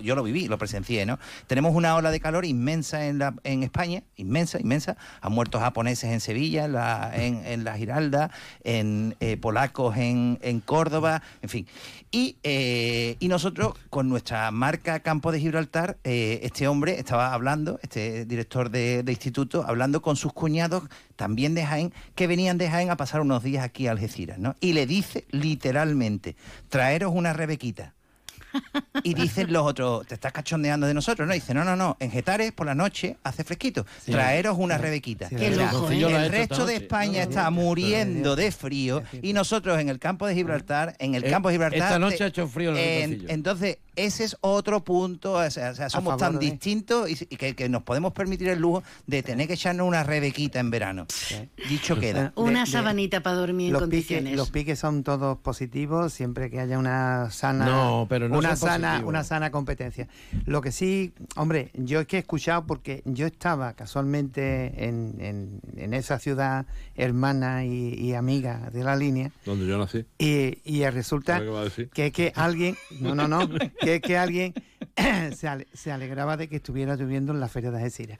yo lo viví, lo presencié, ¿no? Tenemos una ola de calor inmensa en, en España, inmensa, inmensa. Han muerto japoneses en Sevilla, en la, en, la Giralda, en eh, polacos en, en Córdoba, en fin. Y, eh, y nosotros, con nuestra marca Campo de Gibraltar, eh, este hombre estaba hablando, este director de instituto, hablando con sus cuñados, también de Jaén, que venían de Jaén a pasar unos días aquí a Algeciras, ¿no? Y le dice literalmente, traeros una rebequita. <laughs> Y dicen los otros, te estás cachondeando de nosotros, ¿no? Dice, no, no, no, en Getares por la noche hace fresquito. Traeros una rebequita. Qué sea, loco, ¿eh? el resto de. España está muriendo de frío y nosotros en el campo de Gibraltar, en el Eh, campo de Gibraltar... esta noche te- ha hecho frío en el en-. Entonces, ese es otro punto, o sea, o sea, somos favor tan de- distintos y, y que, que nos podemos permitir el lujo de tener que echarnos una rebequita en verano. Dicho queda. Una de- de- sabanita para dormir en Los condiciones. piques, los piques son todos positivos siempre que haya una sana No, pero no una sana una sana competencia. Lo que sí, hombre, yo es que he escuchado porque yo estaba casualmente en, en- en esa ciudad hermana y, y amiga de la línea Donde yo nací. y, y resulta que es que alguien, no, no, no, <laughs> que es que alguien <coughs> se, ale- se alegraba de que estuviera lloviendo en la feria de Algeciras.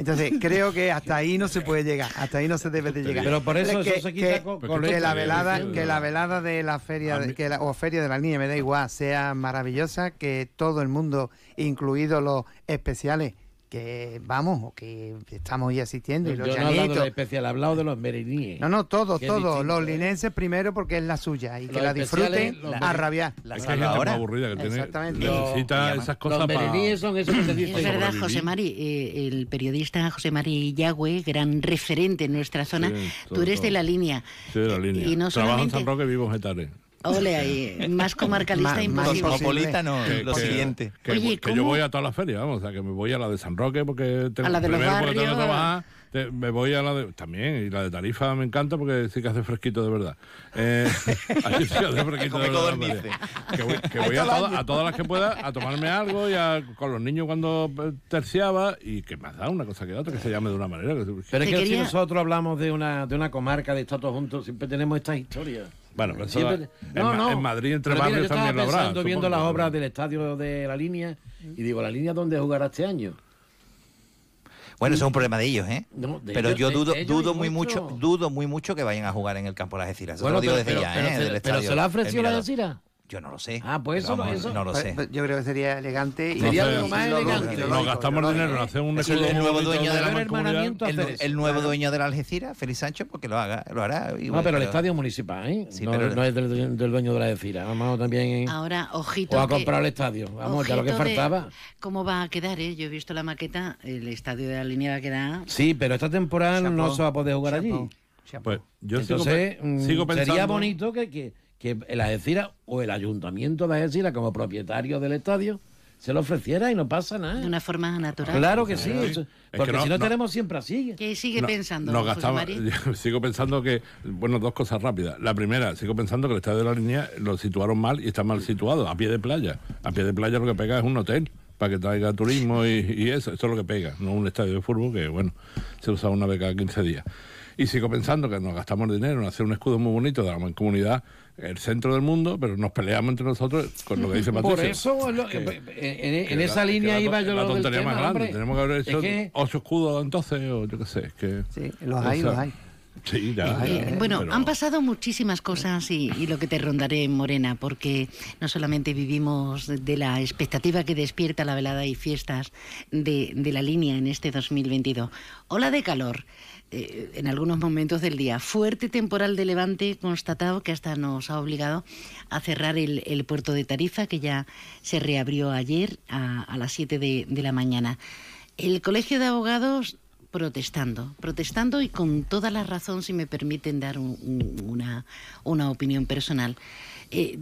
Entonces, <laughs> creo que hasta ahí no se puede llegar, hasta ahí no se debe de llegar. Pero por eso que, eso se quita que- con- que con la velada, que la velada de la feria, de- que la, o feria de la niña, me da igual, sea maravillosa, que todo el mundo, incluidos los especiales, que vamos, o que estamos hoy asistiendo, y Yo los no he hablado de especiales, he hablado de los meriníes. No, no, todos, todos. distinto, Los ¿eh? linenses primero porque es la suya y que la disfruten los a rabiar. La Es que hay gente más salvadora. aburrida que tiene, Exactamente. necesita Los- esas cosas Los para... meriníes son esos que se <laughs> dicen. Es verdad. José Mari, eh, el periodista José Mari Yagüe, gran referente en nuestra zona. Sí, Tú todo, eres de la línea. Sí, de la línea. Y no Trabajo en solamente- San Roque, vivo en Getares. Ole ahí, más comarcalista imposible. Cosmopolita no, Que- lo que- siguiente. Que, Oye, que yo voy a todas las ferias, vamos, o sea, que me voy a la de San Roque porque tengo, A la de los porque tengo que barrios. trabajar, te- me voy a la de también y la de Tarifa me encanta porque sí que hace fresquito de verdad. Eh, <laughs> ahí sí que hace fresquito de verdad. Que voy, que Ahí <laughs> voy a, año. a todas las que pueda a tomarme algo y a- con los niños cuando eh, terciaba y que más da una cosa que otra que se llame de una manera. que- Pero es que si nosotros hablamos de una, de una comarca, de estar todos juntos, siempre tenemos estas historias. Bueno, pero eso Siempre- en, Ma- en Madrid entre Pero mira, barrios yo también lo habrá. pensando viendo supongo. las obras del estadio de la línea y digo, ¿la línea dónde jugará este año? Bueno, eso es un problema de ellos, ¿eh? No, de pero ellos- yo dudo, dudo muy mucho, dudo muy mucho que vayan a jugar en el campo de las Algeciras. Eso Bueno, lo digo pero- desde pero- ya, pero ¿eh? Del pero estadio se la ha ofrecido la. Algeciras. Yo no lo sé. Ah, pues eso, Vamos, eso- no lo sé. pues yo creo que sería elegante. y- Entonces, y- y lo- nos lógico, gastamos dinero en hacer un el, el nuevo dueño de la de la hermanamiento el, nuevo dueño de la Algeciras, Félix Sánchez, porque lo haga, lo hará. y No, pero el estadio municipal, ¿eh? Sí, no, pero- no es del, del dueño de la Algeciras. Vamos también Ahora, ojito. o a que- comprar el estadio. Vamos, ya lo que de faltaba. ¿Cómo va a quedar? Eh? Yo he visto la maqueta, el estadio de la línea va a quedar. Sí, pero esta temporada no se va a poder jugar allí. Pues yo sigo Entonces, pe- mm, sigo sería pensando- bonito que, que, que el Algeciras o el ayuntamiento de Algeciras como propietario del estadio se lo ofreciera y no pasa nada. De una forma natural. Claro que sí, porque no- si no, no- tenemos siempre así. ¿Qué sigue No, pensando, nos gastamos- María? <laughs> sigo pensando que, bueno, dos cosas rápidas. La primera, sigo pensando que el estadio de la línea lo situaron mal y está mal situado, a pie de playa. A pie de playa lo que pega es un hotel para que traiga turismo y, y eso, eso es lo que pega, no un estadio de fútbol que, bueno, se usa una vez cada 15 días. Y sigo pensando que nos gastamos dinero en hacer un escudo muy bonito de la mancomunidad, el centro del mundo, pero nos peleamos entre nosotros con lo que dice <laughs> Patricio. Por eso, es lo- Que- en, en- que en la- esa que línea la- iba yo la lo del tontería tema, más grande. hombre. Tenemos que haber Es hecho que- ocho escudos entonces, o yo qué sé, es que... Sí, los hay, los hay. Sí, ya. Eh, ya, bueno, pero- han pasado muchísimas cosas y, y lo que te rondaré en Morena, porque no solamente vivimos de la expectativa que despierta la velada y fiestas de, de la línea en este 2022. Ola de calor eh, en algunos momentos del día. Fuerte temporal de levante constatado que hasta nos ha obligado a cerrar el, el puerto de Tarifa, que ya se reabrió ayer a, las 7 de, de la mañana. El Colegio de Abogados protestando, protestando y con toda la razón, si me permiten dar un- una, una opinión personal. Eh,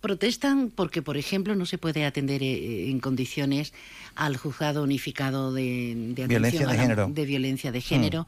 protestan porque, por ejemplo, no se puede atender eh, en condiciones al juzgado unificado de, Violencia de la- género. de violencia de género.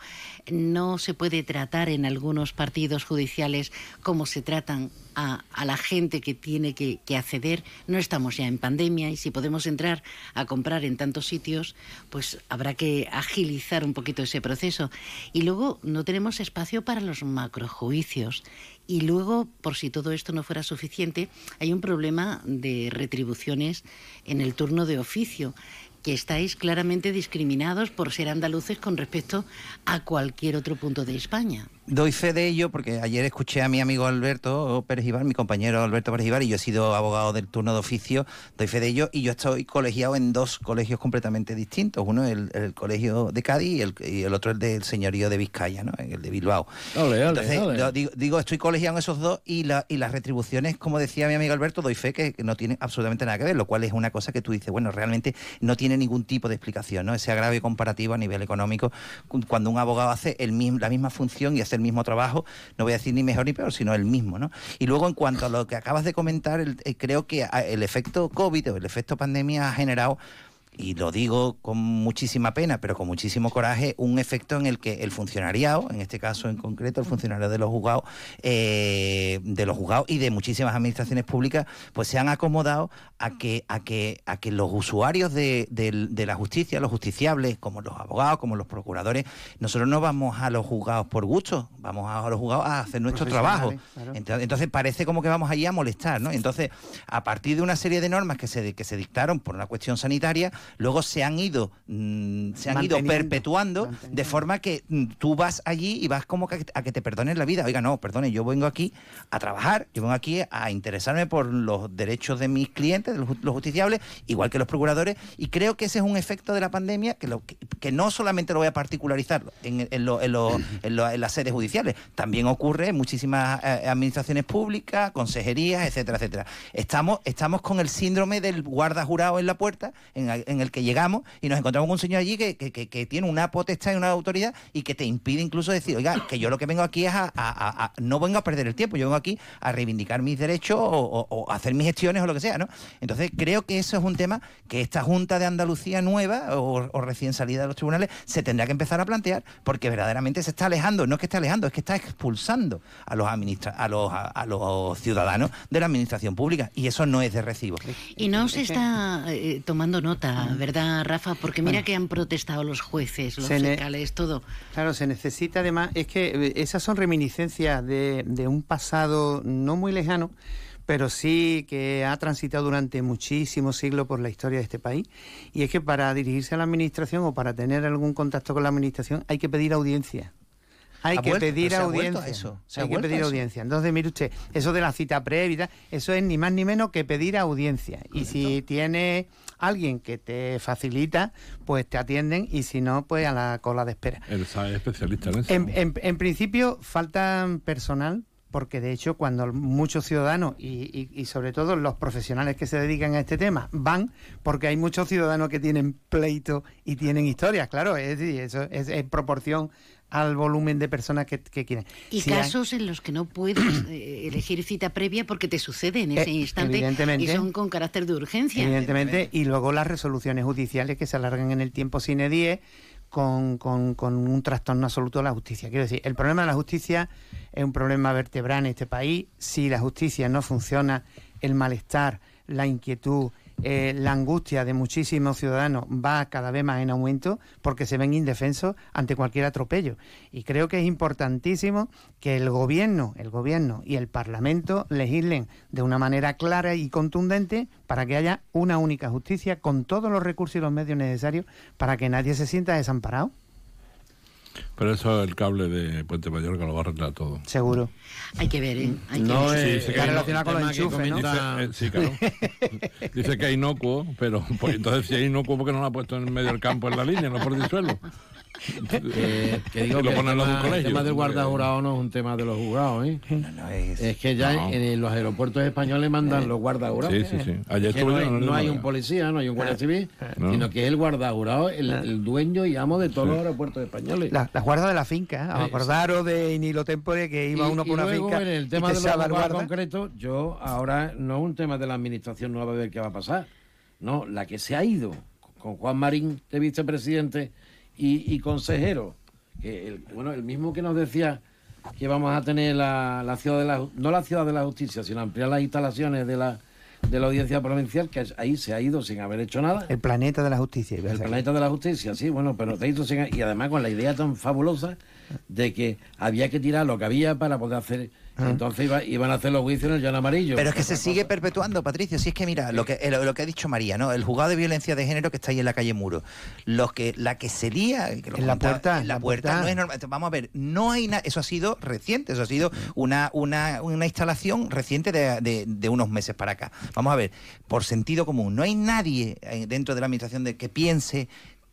No se puede tratar en algunos partidos judiciales como se tratan a, a la gente que tiene que, que acceder. No estamos ya en pandemia y si podemos entrar a comprar en tantos sitios, pues habrá que agilizar un poquito ese proceso. Y luego no tenemos espacio para los macrojuicios. Y luego, por si todo esto no fuera suficiente, hay un problema de retribuciones en el turno de oficio que estáis claramente discriminados por ser andaluces con respecto a cualquier otro punto de España. Doy fe de ello porque ayer escuché a mi amigo Alberto Pérez Ibar, mi compañero Alberto Pérez Ibar, y yo he sido abogado del turno de oficio, doy fe de ello, y yo estoy colegiado en dos colegios completamente distintos. Uno el, el colegio de Cádiz y el, y el otro el del señorío de Vizcaya, ¿no? el de Bilbao. Ole, ole, Entonces, ole. digo, digo, estoy colegiado en esos dos y, la- y las retribuciones, como decía mi amigo Alberto, doy fe que, no tienen absolutamente nada que ver, lo cual es una cosa que tú dices, bueno, realmente no tiene ningún tipo de explicación, ¿no? Ese agravio comparativo a nivel económico, cu- cuando un abogado hace el la misma función y hace el mismo trabajo, no voy a decir ni mejor ni peor, sino el mismo, ¿no? Y luego, en cuanto a lo que acabas de comentar, el- eh, creo que a- el efecto COVID o el efecto pandemia ha generado y lo digo con muchísima pena, pero con muchísimo coraje, un efecto en el que el funcionariado, en este caso en concreto el funcionario de los juzgados, eh, de los juzgados y de muchísimas administraciones públicas, pues se han acomodado a que, a que, a que los usuarios de, del- de la justicia, los justiciables, como los abogados, como los procuradores, nosotros no vamos a los juzgados por gusto, vamos a los juzgados a hacer nuestro trabajo. Claro. Ent- Entonces parece como que vamos allí a molestar, ¿no? Entonces, a partir de una serie de normas que se, que se dictaron por una cuestión sanitaria, luego se han ido, mm, se han ido Manteniendo, perpetuando de forma que mm, tú vas allí y vas como que a que te perdonen la vida. Oiga, no, perdone, yo vengo aquí a trabajar, yo vengo aquí a interesarme por los derechos de mis clientes, de los, ju- los justiciables, igual que los procuradores, y creo que ese es un efecto de la pandemia que, lo, que, que no solamente lo voy a particularizar en, en lo- en lo- <laughs> en en las sedes judiciales, también ocurre en muchísimas eh, administraciones públicas, consejerías, etcétera, etcétera. Estamos, estamos con el síndrome del guarda jurado en la puerta, en, el- en el que llegamos y nos encontramos con un señor allí que, que- que- que tiene una potestad y una autoridad y que te impide incluso decir, oiga, que yo lo que vengo aquí es a, a- a- a- no vengo a perder el tiempo, yo vengo aquí a reivindicar mis derechos o, o- o hacer mis gestiones o lo que sea, ¿no? Entonces creo que eso es un tema que esta Junta de Andalucía nueva o, o recién salida de los tribunales se tendrá que empezar a plantear porque verdaderamente se está alejando, no es que esté alejando, es que está expulsando a los administra a los, a, a los ciudadanos de la administración pública y eso no es de recibo. Y no se está eh, tomando nota ¿verdad, Rafa? Porque mira Bueno. que han protestado los jueces, los fiscales, todo. Claro, se necesita además, es que eh, esas son reminiscencias de, de un pasado no muy lejano, pero sí que ha transitado durante muchísimos siglos por la historia de este país. Y es que para dirigirse a la administración o para tener algún contacto con la administración hay que pedir audiencia. Hay ¿Ha que vuelto? pedir ¿Pero se ha vuelto audiencia. a eso? ¿Se ha Hay que pedir audiencia. Entonces, mire usted, eso de la cita previa, eso es ni más ni menos que pedir audiencia. Y si tiene alguien que te facilita, pues te atienden y si no, pues a la cola de espera. Él sabe especialista en eso. En, en- en principio faltan personal, porque de hecho cuando muchos ciudadanos y, y- y sobre todo los profesionales que se dedican a este tema van, porque hay muchos ciudadanos que tienen pleito y tienen historias, claro, es decir, eso es en proporción al volumen de personas que, que quieren. Y Si hay- casos en los que no puedes <clears throat> eh, elegir cita previa porque te sucede en ese Eh, instante evidentemente. y son con carácter de urgencia. Evidentemente, y luego las resoluciones judiciales que se alargan en el tiempo sine die con, con- con un trastorno absoluto de la justicia. Quiero decir, el problema de la justicia es un problema vertebral en este país. Si la justicia no funciona, el malestar, la inquietud, eh, la angustia de muchísimos ciudadanos va cada vez más en aumento porque se ven indefensos ante cualquier atropello. Y creo que es importantísimo que el gobierno, el gobierno y el parlamento legislen de una manera clara y contundente para que haya una única justicia con todos los recursos y los medios necesarios para que nadie se sienta desamparado. Pero eso el cable de Puente Mayor que lo va a arreglar todo. Seguro. Hay que ver, ¿eh? Hay que No ver. es- Está relacionado con los enchufes, ¿no? Dice, eh, sí, claro. <laughs> Dice que es inocuo, pero pues, entonces si es inocuo, ¿por qué no lo ha puesto en medio del campo en la línea, no por el suelo? Que, <laughs> que digo que lo ponen el tema, el tema del guardajurado no es un tema de los juzgados, ¿eh? es... que ya No. en, en los aeropuertos españoles mandan los guardajurados. Sí, sí, sí. Es no, hay, no un policía, no hay un guardia civil, No. sino que es el guardajurado, el, el dueño y amo de todos los aeropuertos españoles. La, la guarda de la finca, ¿eh? Eh, acordaros de Inilo Tempore que iba Y- uno por una luego, finca en el y tema te de los guarda. concretos, yo ahora no es un tema de la administración nueva de ver qué va a pasar. No, la que se ha ido con Juan Marín de vicepresidente y, y consejero, que el, bueno, el mismo que nos decía que vamos a tener la, la ciudad de la no la ciudad de la justicia, sino ampliar las instalaciones de la de la audiencia provincial, que ahí se ha ido sin haber hecho nada. El planeta de la justicia. El planeta de la justicia, sí, bueno, pero te hizo sin- y además con la idea tan fabulosa de que había que tirar lo que había para poder hacer. Entonces iba- iban a hacer los juicios en el llano amarillo. Pero es que se sigue perpetuando, Patricio. Si es que mira, lo que, eh, lo, lo que ha dicho María, ¿no? El juzgado de violencia de género que está ahí en la calle Muro. Los que, la que se lía, que lo En la puerta, en la, la puerta, puerta. no es normal. Vamos a ver, no hay nada. Eso ha sido reciente, eso ha sido una, una, una instalación reciente de, de- de unos meses para acá. Vamos a ver, por sentido común, no hay nadie eh, dentro de la administración de que piense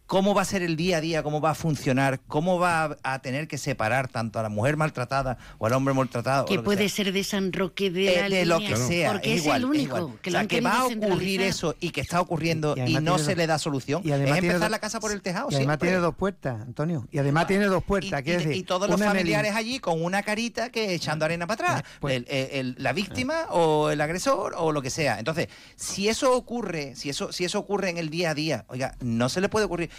cómo va a ser el día a día, cómo va a funcionar, cómo va a, a tener que separar tanto a la mujer maltratada o al hombre maltratado. o Que lo puede sea. ser de San Roque de, Eh, la de lo que sea, porque es es, igual, el es único igual. que O sea, va a ocurrir eso y que está ocurriendo Y no se le da solución, y es además tiene empezar dos- la casa por el tejado. Y además siempre. tiene dos puertas, Antonio. Y además tiene dos puertas. Y, quiero y- decir, y todos los el- familiares allí con una carita que echando arena para atrás. El- el- el- la víctima o el agresor o lo que sea. Entonces, si eso ocurre, si eso, si eso ocurre en el día a día, oiga, no se le puede ocurrir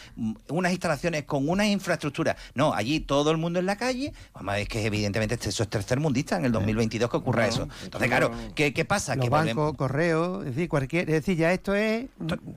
unas instalaciones con unas infraestructuras. No, allí todo el mundo en la calle. Vamos, es que evidentemente este- eso es tercermundista en el 2022 que ocurra No, eso. Entonces, claro, ¿qué, qué pasa? los que bancos, volvemos- correos, es decir, cualquier, es decir, ya esto es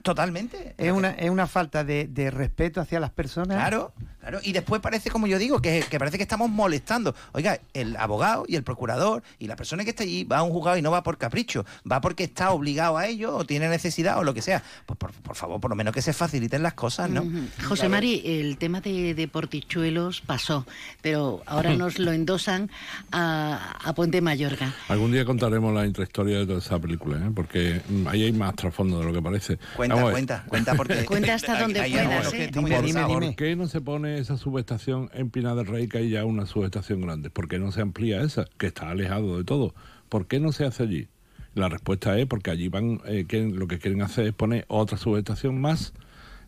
totalmente. es una es una falta de, de respeto hacia las personas. Claro, claro. Y después parece, como yo digo, que, que parece que estamos molestando. Oiga, el abogado y el procurador y la persona que está allí va a un juzgado y no va por capricho, va porque está obligado a ello o tiene necesidad o lo que sea. Pues por, por favor, por lo menos que se faciliten las cosas, ¿no? José Mari, el tema de, de Portichuelos pasó, pero ahora nos lo endosan a, a Puente Mayorga. Algún día contaremos la intrahistoria de toda esa película, ¿eh? porque mm, ahí hay más trasfondo de lo que parece. Cuenta, Vamos cuenta, cuenta porque... <laughs> Cuenta hasta donde hay puedas, ¿eh? Dime, dime. ¿Por qué no se pone esa subestación en Pinar del Rey, que hay ya una subestación grande? ¿Por qué no se amplía esa, que está alejado de todo? ¿Por qué no se hace allí? La respuesta es porque allí van, eh, quieren- lo que quieren hacer es poner otra subestación más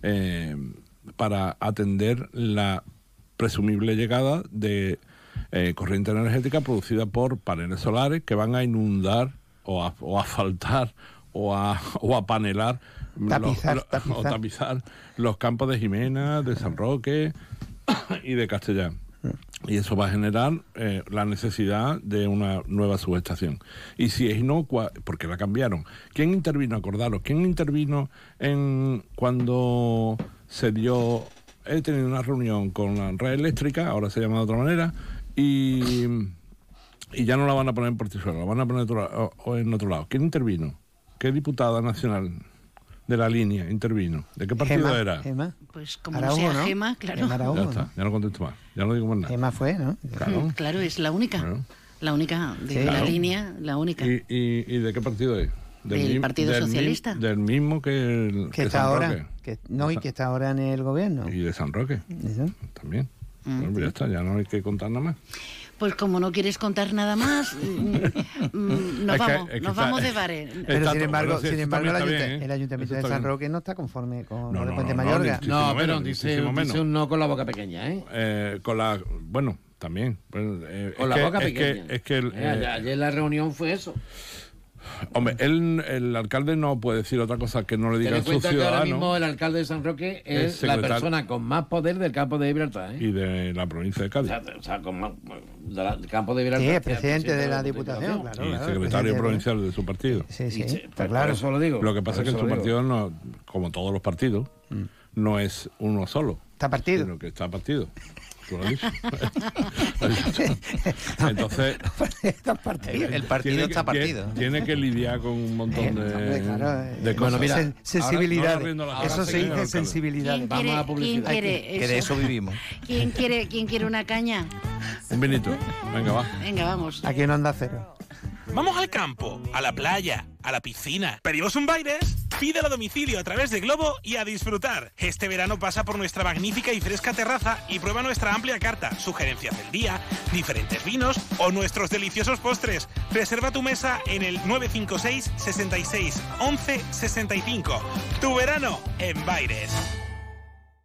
eh, para atender la presumible llegada de eh, corriente energética producida por paneles solares que van a inundar o a, o a asfaltar o a, o a panelar los- Tapizar, los- tapizar. o tapizar los campos de Jimena, de San Roque y de Castellán. Y eso va a generar eh, la necesidad de una nueva subestación. Y si es inocua, porque la cambiaron. ¿Quién intervino? Acordaros, ¿quién intervino en cuando se dio... He tenido una reunión con la red eléctrica, ahora se llama de otra manera, y, y ya no la van a poner en Portisuelo, la van a poner otro- en otro lado. ¿Quién intervino? ¿Qué diputada nacional de la línea intervino? ¿De qué partido Gema, era? Gema. Pues como Araújo, no sea ¿no? Gema, claro. Gema Araújo, Ya ¿no? está, ya no contesto más, ya no digo más nada. Gema fue, ¿no? Claro. Claro, es la única. La única de Sí. la Claro. línea, la única. ¿Y, y, y de qué partido es? Del mi- Partido del mi- Socialista. del mismo que, el, Que está San ahora. Roque. Que, no, y que está ahora en el gobierno. Y de San Roque. Eso. También. Mm. Bueno, pues ya está, ya no hay que contar nada más. Pues como no quieres contar nada más, <laughs> mm, mm, nos Es que- vamos, es que nos está- vamos de bares. Pero sin embargo, bueno, sí, sin embargo el, bien, ¿eh? el ayuntamiento de San. Roque no está conforme con No, lo de no, Puente no, no, Mayorga. No, pero menos, dice, dice un no con la boca pequeña, ¿eh? Eh, con la. Bueno, también. pues, eh, Con es la que- boca es pequeña. Que, es que el, Eh, ayer, eh, ayer la reunión fue eso. Hombre, él, el alcalde no puede decir otra cosa que no le diga a su cuenta que ahora mismo ciudadano el alcalde de San Roque es la persona con más poder del campo de Gibraltar, ¿eh? y de la provincia de O Cádiz. sea, o sea, con más, del campo de Gibraltar. Sí, el presidente de la Diputación. Diputación, claro. y claro, secretario de- provincial de su partido. Sí, sí, está claro. eso lo digo. Lo que pasa es que en su digo. partido, no, como todos los partidos, no es uno solo. Está partido. Sino que está partido. <laughs> Entonces, El, partido tiene que- está partido. Tiene, tiene que lidiar con un montón de, hombre, claro, eh, de cosas. mira, sensibilidades. no la Eso se dice sensibilidades. ¿Quién Vamos quiere, a publicidad. ¿quién quiere Que de eso vivimos. ¿Quién quiere, ¿Quién quiere una caña? Un vinito. Venga, va. Venga, vamos. Aquí no anda cero. Vamos al campo, a la playa, a la piscina. ¿Pedimos un Baires? Pídelo a domicilio a través de Globo y a disfrutar. Este verano pasa por nuestra magnífica y fresca terraza y prueba nuestra amplia carta, sugerencias del día, diferentes vinos o nuestros deliciosos postres. Reserva tu mesa en el 956 66 11 65. Tu verano en Baires.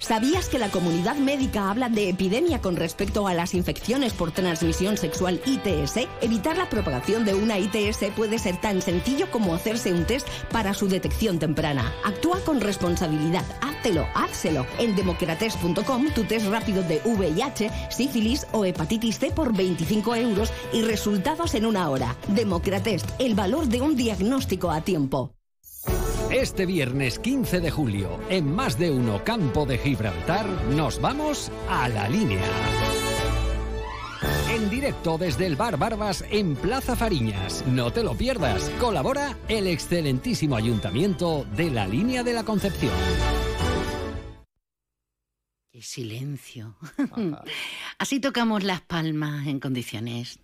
¿Sabías que la comunidad médica habla de epidemia con respecto a las infecciones por transmisión sexual ITS? Evitar la propagación de una ITS puede ser tan sencillo como hacerse un test para su detección temprana. Actúa con responsabilidad. Háztelo, házselo. En democrates.com tu test rápido de VIH, sífilis o hepatitis C por 25 euros y resultados en una hora. Democratest, el valor de un diagnóstico a tiempo. Este viernes 15 de julio, en más de uno Campo de Gibraltar, nos vamos a la línea. En directo desde el Bar Barbas en Plaza Fariñas. No te lo pierdas. Colabora el excelentísimo ayuntamiento de la línea de la Concepción. Silencio. <laughs> Así tocamos las palmas en condiciones.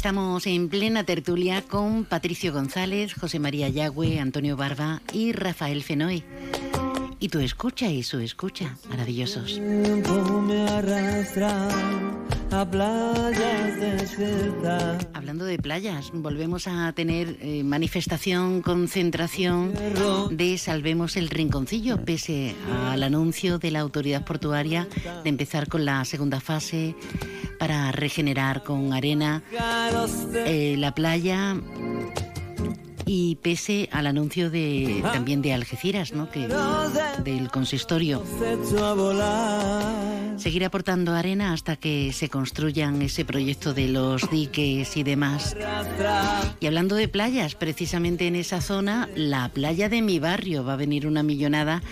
Estamos en plena tertulia con Patricio González, José María Yagüe, Antonio Barba y Rafael Fenoy. Y tu escucha y su escucha, maravillosos. me arrastra a playas desiertas. Hablando de playas, volvemos a tener eh, manifestación, concentración de Salvemos el Rinconcillo, pese al anuncio de la autoridad portuaria de empezar con la segunda fase para regenerar con arena eh, la playa Y pese al anuncio de también de Algeciras, ¿no? Que, del consistorio. Seguir aportando arena hasta que se construyan ese proyecto de los diques y demás. Y hablando de playas, precisamente en esa zona, la playa de mi barrio va a venir una millonada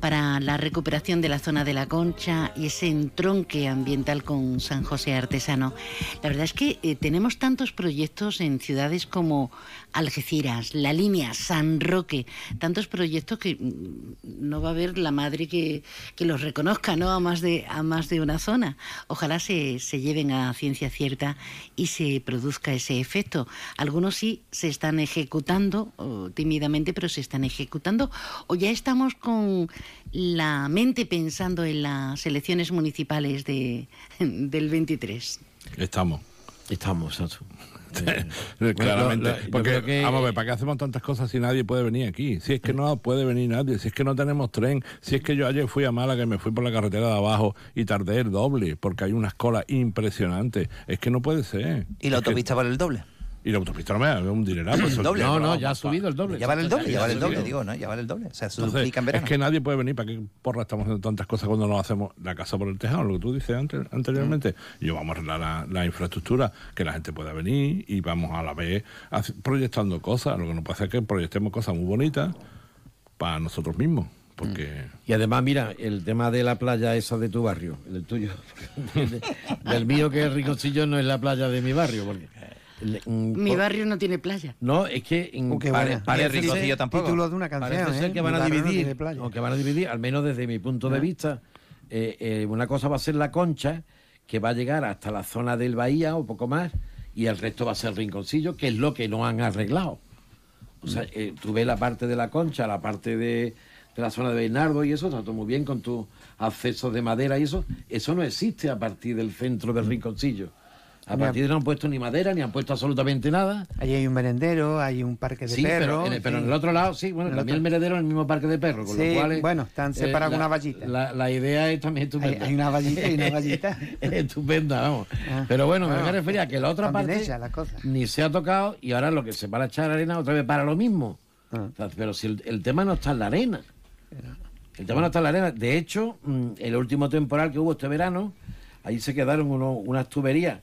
para la recuperación de la zona de la Concha y ese entronque ambiental con San José Artesano. La verdad es que eh, tenemos tantos proyectos en ciudades como Algeciras, La Línea, San Roque, tantos proyectos que mm, no va a haber la madre que, que los reconozca ¿no? a, más de, a más de una zona. Ojalá se, se lleven a ciencia cierta y se produzca ese efecto. Algunos sí se están ejecutando oh, tímidamente, pero se están ejecutando o ya estamos con la mente pensando en las elecciones municipales de, del 23. Estamos. Estamos, <laughs> Claramente. lo- lo- yo Porque, que- vamos a ver, ¿para qué hacemos tantas cosas si nadie puede venir aquí? Si es que no puede venir nadie, si es que no tenemos tren, si es que yo ayer fui a Málaga y me fui por la carretera de abajo y tardé el doble porque hay unas colas impresionantes. Es que no puede ser. ¿Y la Es que- autopista vale el doble? Y la autopista no me da un dineral. pues, <clears throat> Doble. No, no, ya ha subido el doble. Ya vale el doble, ya vale el doble, digo, ¿no? Ya vale el doble. O sea, se Entonces, duplica en es que nadie puede venir. ¿Para qué porra estamos haciendo tantas cosas cuando no hacemos la casa por el tejado? Lo que tú dices antes, anteriormente. Y yo vamos a arreglar la, la infraestructura, que la gente pueda venir y vamos a la vez proyectando cosas. Lo que no puede hacer es que proyectemos cosas muy bonitas para nosotros mismos. Porque Y además, mira, el tema de la playa esa de tu barrio, el tuyo, <laughs> del mío que es Rinconcillo no es la playa de mi barrio, porque... mm, Mi por- barrio no tiene playa. No, es que mm, Uh, qué pare- parece ser- tampoco. Título de una canción, Parece ser ¿eh? que van a no dividir, tiene playa. o que van a dividir, al menos desde mi punto de vista, eh, eh, una cosa va a ser la concha, que va a llegar hasta la zona del Bahía o poco más, y el resto va a ser Rinconcillo, que es lo que no han arreglado. O sea, eh, tú ves la parte de la concha, la parte de, de la zona de Bernardo y eso, está todo muy bien con tus accesos de madera y eso. Eso no existe a partir del centro del rinconcillo. A partir de no han puesto ni madera, ni han puesto absolutamente nada. Allí hay un merendero, hay un parque de Sí, perros. pero, en el, pero en el otro lado, sí, bueno, el también el meredero en el mismo parque de perros, con Sí, lo cual... eh, bueno, están separados con la- una vallita. La, la idea es también estupenda. Hay- hay una vallita y una vallita. <laughs> es estupenda, vamos. Ah. Pero bueno, Bueno, me refería a que la otra parte ni se ha tocado y ahora lo que se va a echar arena otra vez para lo mismo. Ah. O sea, pero si el, el tema no está en la arena. El tema no está en la arena. De hecho, mm, el último temporal que hubo este verano, ahí se quedaron uno- unas tuberías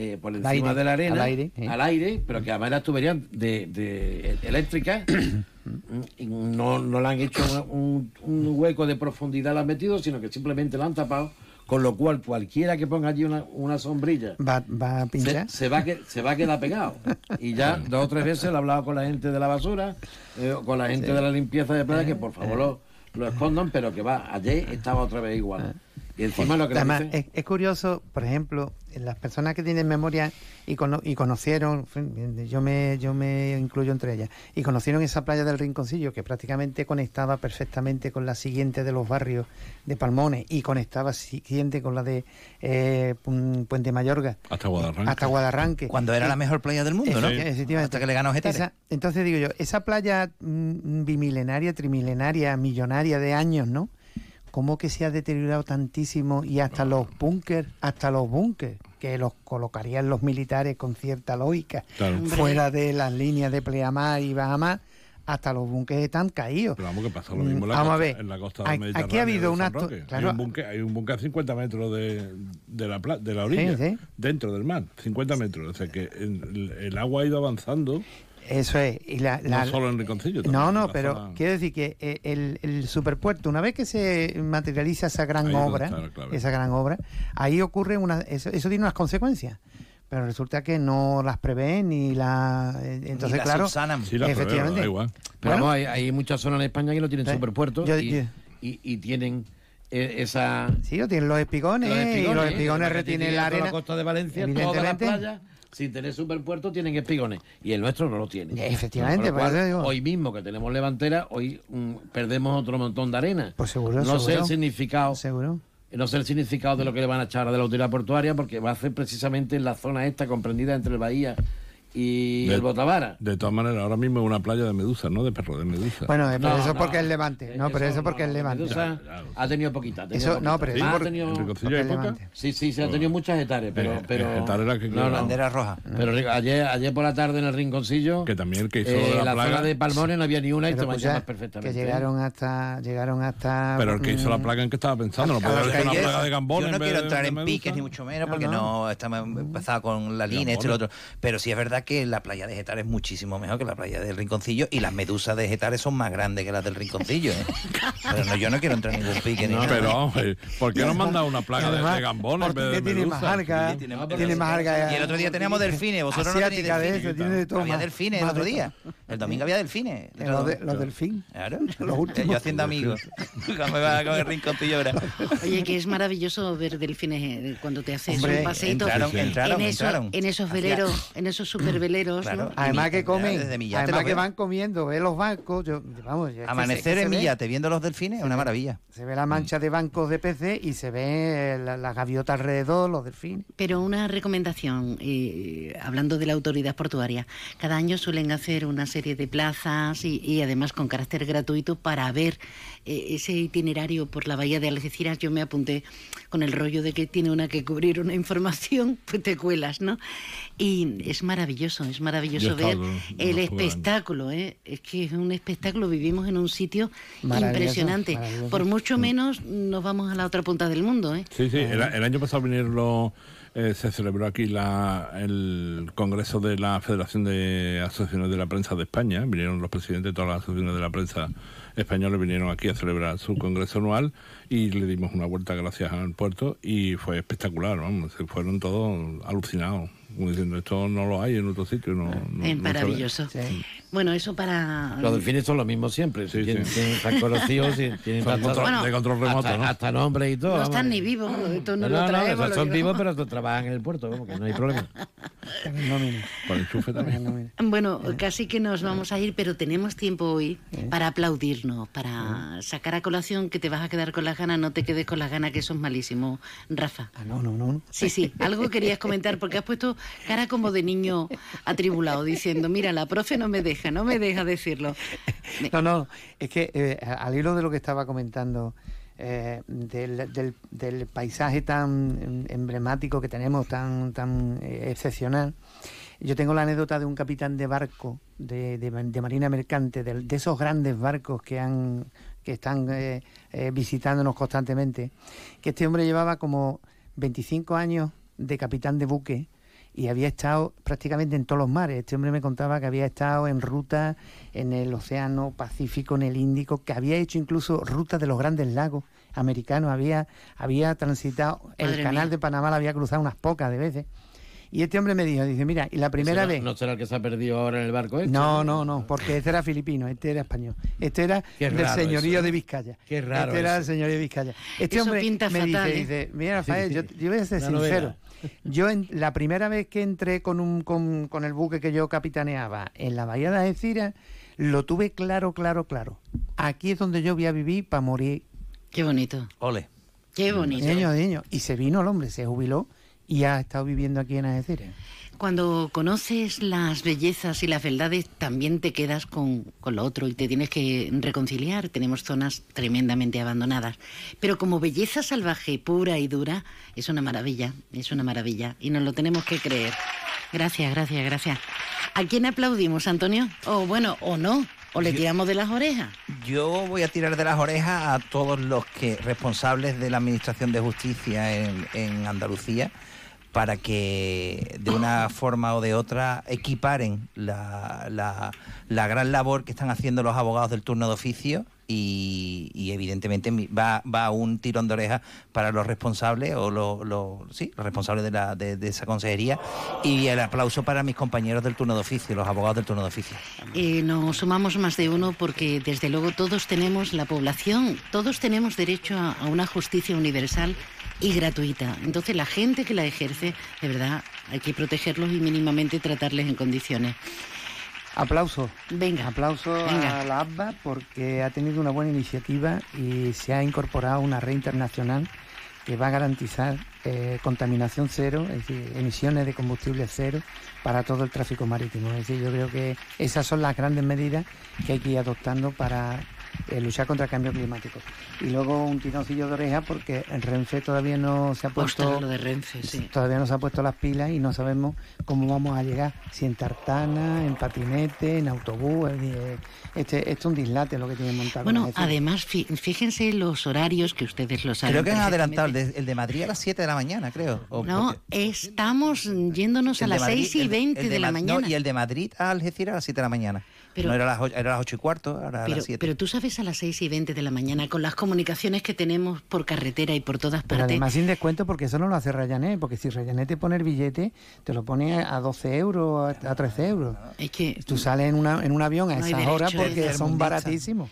eh, por encima aire, de la arena, al aire, sí. al aire, pero que además eran tuberías de, de eléctricas <coughs> no, no le han hecho un, un hueco de profundidad, la han metido, sino que simplemente la han tapado, con lo cual cualquiera que ponga allí una, una sombrilla Va, va a se, pinchar. se va que, se va a quedar pegado. Y ya <laughs> dos o tres veces lo he hablado con la gente de la basura, eh, con la gente Sí. de la limpieza de playa, que por favor lo, lo escondan, pero que va, ayer estaba otra vez igual. Y encima lo que Además, es, es curioso, por ejemplo, las personas que tienen memoria y, cono- y conocieron, yo me, yo me incluyo entre ellas, y conocieron esa playa del Rinconcillo que prácticamente conectaba perfectamente con la siguiente de los barrios de Palmones y conectaba siguiente con la de eh, Puente Mayorga. hasta Guadarranque. Hasta Guadarranque. Cuando era Eh, la mejor playa del mundo, ¿no? Efecti- efectivamente. Hasta que le ganó Getafe. Esa- entonces digo yo, esa playa mm, bimilenaria, trimilenaria, millonaria de años, ¿no? ¿Cómo que se ha deteriorado tantísimo y hasta los búnkers, hasta los búnkers, que los colocarían los militares con cierta lógica, Claro. Fuera de las líneas de pleamar y bajamar, hasta los búnkers están caídos. Pero vamos, que pasa lo mismo en la, Vamos a costa, ver, en la costa aquí- aquí ha habido claro. hay, un búnker, hay un búnker a 50 metros de, de, la, pla- de la orilla, Sí, sí. dentro del mar, 50 metros. O sea que el, el agua ha ido avanzando, Eso es. Y la, la- no solo en Riconcillo. también No, no, la pero zona- quiero decir que eh, el, el superpuerto, una vez que se materializa esa gran Ahí obra, la esa gran obra, ahí ocurre una, eso, eso tiene unas consecuencias. Pero resulta que no las prevén ni la eh, entonces las claro, subsanan. Sí, las prevén, efectivamente. da igual. Pero Bueno, hay, hay muchas zonas en España que no tienen Sí. superpuertos Yo- y, yo- y- y tienen eh, esa... sí, o tienen los espigones, los y los espigones, espigones retienen la arena. costa de Valencia, toda la evidentemente. playa, sin tener superpuerto, tienen espigones. Y el nuestro no lo tiene. Efectivamente, Con lo por eso cual, digo. Hoy mismo que tenemos levantera, hoy mm, perdemos otro montón de arena. Pues seguro, no sé seguro. el significado. Seguro. No sé el significado de lo que le van a echar a de la autoridad portuaria, porque va a ser precisamente en la zona esta comprendida entre el Bahía y De- el Botavara. De todas maneras, ahora mismo es una playa de medusa, ¿no? De perro de medusa. Bueno, eh, pero No, eso no. porque es Levante. No, pero eso porque es Levante. Medusa ha tenido poquita. ha tenido Eso- poquita. no, pero Ah, ha tenido-. Sí, sí, se ha tenido muchas hectáreas, pero... Eh, pero eh, hectárea que- no, no. Bandera roja. Pero ayer, ayer por la tarde en el rinconcillo, Que también el que hizo eh, la la plaga. zona de Palmones no había ni una y te llamas perfectamente. que ¿eh? llegaron hasta llegaron hasta Pero el que hizo la mm, plaga en que estaba pensando, no a- puede a- haber sido una plaga de gambones. Yo no quiero entrar en piques ni mucho menos porque No, estamos empezado con la línea, esto y lo otro. Pero sí es verdad que la playa de Getares es muchísimo mejor que la playa del Rinconcillo y las medusas de Getares son más grandes que las del Rinconcillo. ¿eh? Pero no, yo no quiero entrar en ningún pique ni No, nada. pero, hombre, ¿por qué no manda una plaga de, además, de gambones en vez de Portugués tiene medusa? más tiene alga. Y el otro día teníamos delfines, vosotros no tenéis asiática de delfines. eso, tiene de todo Había delfines el otro día. El domingo había delfines. Los, de- los delfín. Claro. <laughs> Los últimos. Yo haciendo amigos. <laughs> <laughs> Cuando me va con el rinconcillo ahora. Oye, que es maravilloso ver delfines eh, cuando te haces Hombre, un paseito entraron, entraron, en, esos, entraron. en esos Hacía- veleros, en esos superveleros, Claro. ¿no? Además que comen, Desde además que van comiendo, ve los bancos, yo, vamos, que se- Amanecer que se en ve- Millate viendo los delfines es una maravilla. Se ve la mancha de bancos de peces y se ve la, la gaviota alrededor, los delfines. Pero una recomendación, eh, hablando de la autoridad portuaria, cada año suelen hacer una serie de plazas y, y además con carácter gratuito para ver eh, ese itinerario por la bahía de Algeciras. Yo me apunté con el rollo de que tiene una que cubrir una información, <laughs> pues te cuelas, ¿no? Y es maravilloso, es maravilloso ver el espectáculo, ¿eh? Es que es un espectáculo, vivimos en un sitio Maravilloso, impresionante. maravilloso. Por mucho menos nos vamos a la otra punta del mundo, ¿eh? Sí, sí, el, el año pasado vinieron los, eh, se celebró aquí la, el Congreso de la Federación de Asociaciones de la Prensa de España. Vinieron los presidentes de todas las asociaciones de la prensa españolas, vinieron aquí a celebrar su congreso anual y le dimos una vuelta gracias al puerto y fue espectacular, vamos, se fueron todos alucinados, como diciendo, esto no lo hay en otro sitio. No, no- Es no se ve". maravilloso. Bueno, eso para... Los delfines son lo mismo siempre. tienen, sí. tienen tan conocidos, y tienen <laughs> Son tantas- control- de control remoto, hasta, ¿no? hasta nombres y todo. No vamos. están ni vivos, esto no, No, lo traemos. no, son vivos, pero trabajan en el puerto, vamos, que no hay problema. <laughs> Con enchufe también. Bueno, casi que nos vamos a ir, pero tenemos tiempo hoy para aplaudirnos, para sacar a colación que te vas a quedar con las ganas, no te quedes con las ganas, que eso es malísimo. Rafa. Ah, no, no, no. Sí, sí, algo querías comentar porque has puesto cara como de niño atribulado, diciendo, mira, la profe no me deja, no me deja decirlo. <laughs> No, no, es que eh, al hilo de lo que estaba comentando, eh, del, paisaje tan emblemático que tenemos, tan, tan eh, excepcional, yo tengo la anécdota de un capitán de barco de, de- de marina mercante, del- de, esos grandes barcos que han que están visitándonos constantemente, que este hombre llevaba como 25 años de capitán de buque y había estado prácticamente en todos los mares. Este hombre me contaba que había estado en ruta en el Océano Pacífico, en el Índico, que había hecho incluso rutas de los grandes lagos americanos, había, había transitado el canal mía. de Panamá, lo había cruzado unas pocas de veces. Y este hombre me dijo, dice, mira, y la primera ¿Ese no- vez... ¿No será el que se ha perdido ahora en el barco este? No, no, no, porque este era filipino, este era español. Este era del señorío eso, de Vizcaya. Qué raro Este era del señorío de Vizcaya. Este Eso hombre pinta me fatal, dice, ¿eh? dice, mira, Rafael, Sí, yo, sí. yo voy a ser sincero. novela. Yo en, la primera vez que entré con, un, con, con el buque que yo capitaneaba en la bahía de Algeciras, lo tuve claro, claro, claro. Aquí es donde yo voy a vivir para morir. Qué bonito. Ole. Qué bonito. Niño, niño. Y se vino el hombre, se jubiló y ha estado viviendo aquí en Algeciras. Cuando conoces las bellezas y las verdades, también te quedas con, con lo otro y te tienes que reconciliar. Tenemos zonas tremendamente abandonadas. Pero como belleza salvaje, pura y dura, es una maravilla, es una maravilla. Y nos lo tenemos que creer. Gracias, gracias, gracias. ¿A quién aplaudimos, Antonio? O bueno, o no, o le tiramos de las orejas. Yo voy a tirar de las orejas a todos los que responsables de la Administración de Justicia en, en Andalucía para que de una forma o de otra equiparen la, la- la gran labor que están haciendo los abogados del turno de oficio y, evidentemente va, va un tirón de oreja para los responsables o los, sí, responsables de, la, de, esa consejería y el aplauso para mis compañeros del turno de oficio, los abogados del turno de oficio. Nos sumamos más de uno porque desde luego todos tenemos, la población, todos tenemos derecho a una justicia universal y gratuita. Entonces la gente que la ejerce, de verdad, hay que protegerlos y mínimamente tratarles en condiciones. Aplauso. Venga. Aplauso Venga. a la ABBA porque ha tenido una buena iniciativa y se ha incorporado una red internacional que va a garantizar eh, contaminación cero, es decir, emisiones de combustible cero para todo el tráfico marítimo. Es decir, yo creo que esas son las grandes medidas que hay que ir adoptando para eh, luchar contra el cambio climático. Y luego un tironcillo de oreja porque el Renfe todavía no se ha puesto Ostras, de Renfe, sí. todavía no se ha puesto las pilas y no sabemos cómo vamos a llegar, si en tartana, en patinete, en autobús, eh, este, esto es un dislate lo que tienen montado. Bueno, además, fí- fíjense los horarios que ustedes lo saben. Creo que han adelantado el de, el de Madrid a las 7 de la mañana, creo. O No, porque- estamos yéndonos a el las Madrid- 6 y el 20 el de, la Ma- no, mañana. y el de Madrid a Algeciras a las 7 de la mañana. Pero- no era a las, ocho- era las 8 y cuarto, ahora a Pero, las 7. pero tú sabes a las 6 y 20 de la mañana, con las comunicaciones que tenemos por carretera y por todas Pero partes. además sin descuento porque eso no lo hace Ryanair, porque si Ryanair te pone el billete, te lo pone a 12 euros, a a 13 euros. Es que Tú sales en, una, en un avión a No esas horas porque son tercermundista. baratísimos.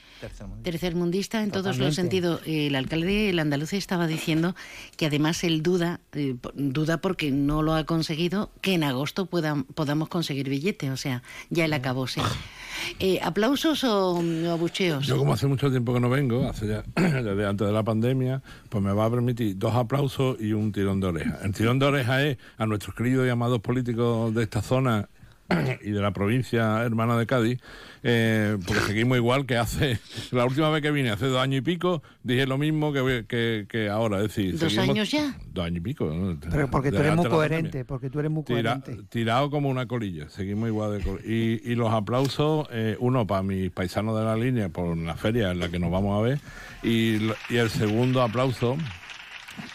Tercermundista en todos los sentidos. El alcalde, el andaluz, estaba diciendo que además él duda, eh, duda porque no lo ha conseguido, que en agosto puedan, podamos conseguir billete. O sea, ya él acabó, sí. <laughs> Eh, ¿Aplausos o, o abucheos? Yo como hace mucho tiempo que no vengo, hace ya <clears throat> antes de la pandemia, pues me va a permitir dos aplausos y un tirón de oreja. El tirón de oreja es a nuestros queridos y amados políticos de esta zona <clears throat> y de la provincia hermana de Cádiz, eh, porque seguimos igual que hace, <laughs> la última vez que vine, hace dos años y pico, dije lo mismo que, que, que ahora, es decir... ¿Dos seguimos- años ya? Dos años y pico. ¿no? Pero porque tú eres muy coherente, porque tú eres muy Tira- coherente. tirado como una colilla, seguimos igual de col- y, y los aplausos, eh, uno para mis paisanos de la línea por la feria en la que nos vamos a ver, y, y el segundo aplauso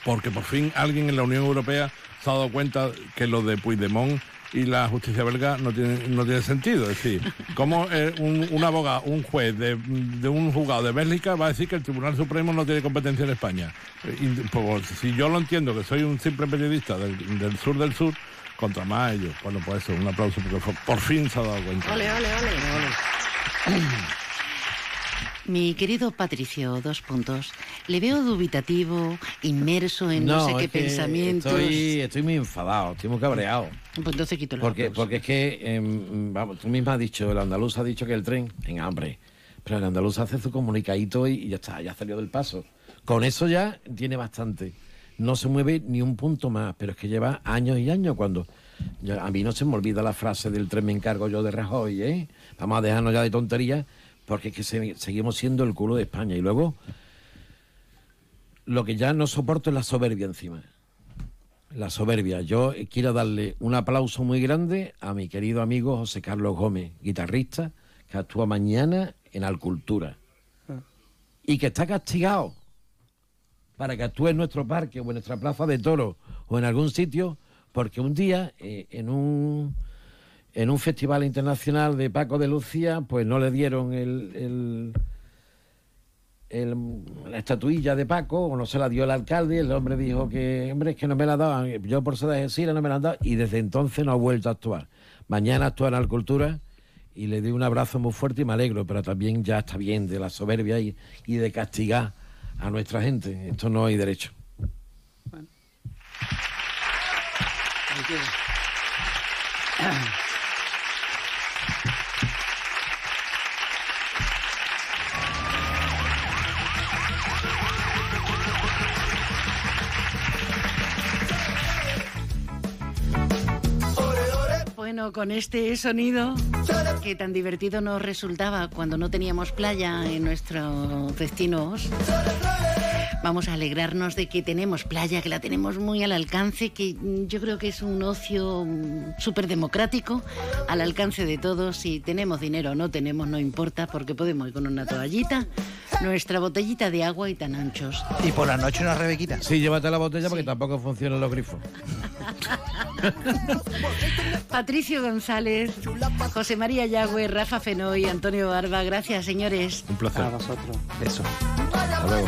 porque por fin alguien en la Unión Europea se ha dado cuenta que lo de Puigdemont y la justicia belga no tiene, no tiene sentido. Es decir, ¿cómo eh, un, abogado, un juez de, de un juzgado de Bélgica va a decir que el Tribunal Supremo no tiene competencia en España? Eh, pues, si yo lo entiendo, que soy un simple periodista del, del sur del sur, contra más ellos. Bueno, pues eso, un aplauso porque por fin se ha dado cuenta. Ole, ole, ole. Mi querido Patricio, dos puntos. Le veo dubitativo, inmerso en no, sé qué pensamientos. Estoy, estoy muy enfadado, estoy muy cabreado. Pues entonces quito los Porque, porque es que, em, vamos, tú misma has dicho, el andaluz ha dicho que el tren, en hambre. Pero el andaluz hace su comunicadito y, y ya está, ya salió del paso. Con eso ya tiene bastante. No se mueve ni un punto más, pero es que lleva años y años cuando... ya- a mí no se me olvida la frase del tren me encargo yo de Rajoy, ¿eh? Vamos a dejarnos ya de tonterías porque es que se- seguimos siendo el culo de España. Y luego, lo que ya no soporto es la soberbia encima. La soberbia. Yo quiero darle un aplauso muy grande a mi querido amigo José Carlos Gómez, guitarrista, que actúa mañana en Alcultura. Y que está castigado para que actúe en nuestro parque o en nuestra plaza de toro o en algún sitio, porque un día eh, en un en un festival internacional de Paco de Lucía, pues no le dieron el, el- el- la estatuilla de Paco, o no se la dio el alcalde, el hombre dijo que, hombre, es que no me la daban, yo por ser de Algeciras no me la han dado, y desde entonces no ha vuelto a actuar. Mañana actúa en Alcultura y le doy un abrazo muy fuerte y me alegro, pero también ya está bien de la soberbia y, y de castigar a nuestra gente. Esto no hay derecho. Bueno, con este sonido. Que tan divertido nos resultaba cuando no teníamos playa en nuestros destinos, vamos a alegrarnos de que tenemos playa, que la tenemos muy al alcance, que mm, yo creo que es un ocio mm, súper democrático, al alcance de todos. Si tenemos dinero o no tenemos, no importa, porque podemos ir con una toallita, nuestra botellita de agua y tan anchos. Y por la noche una rebequita. Sí, llévate la botella porque tampoco funcionan los grifos. <laughs> Patricio González, José María Yagüe, Rafa Fenoy, Antonio Barba, gracias señores. Un placer. A vosotros. Beso. Hasta luego.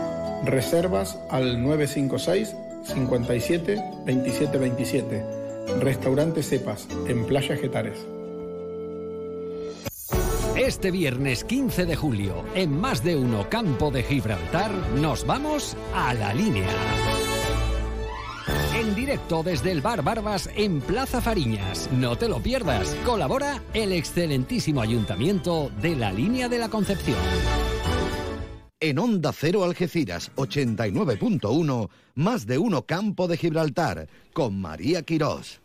Reservas al 956 57 27 27. Restaurante Cepas, en Playa Getares. Este viernes 15 de julio, en más de uno Campo de Gibraltar, nos vamos a la línea. En directo desde el Bar Barbas en Plaza Fariñas. No te lo pierdas. Colabora el excelentísimo ayuntamiento de la línea de la Concepción. En Onda Cero Algeciras 89.1, más de uno Campo de Gibraltar, con María Quirós.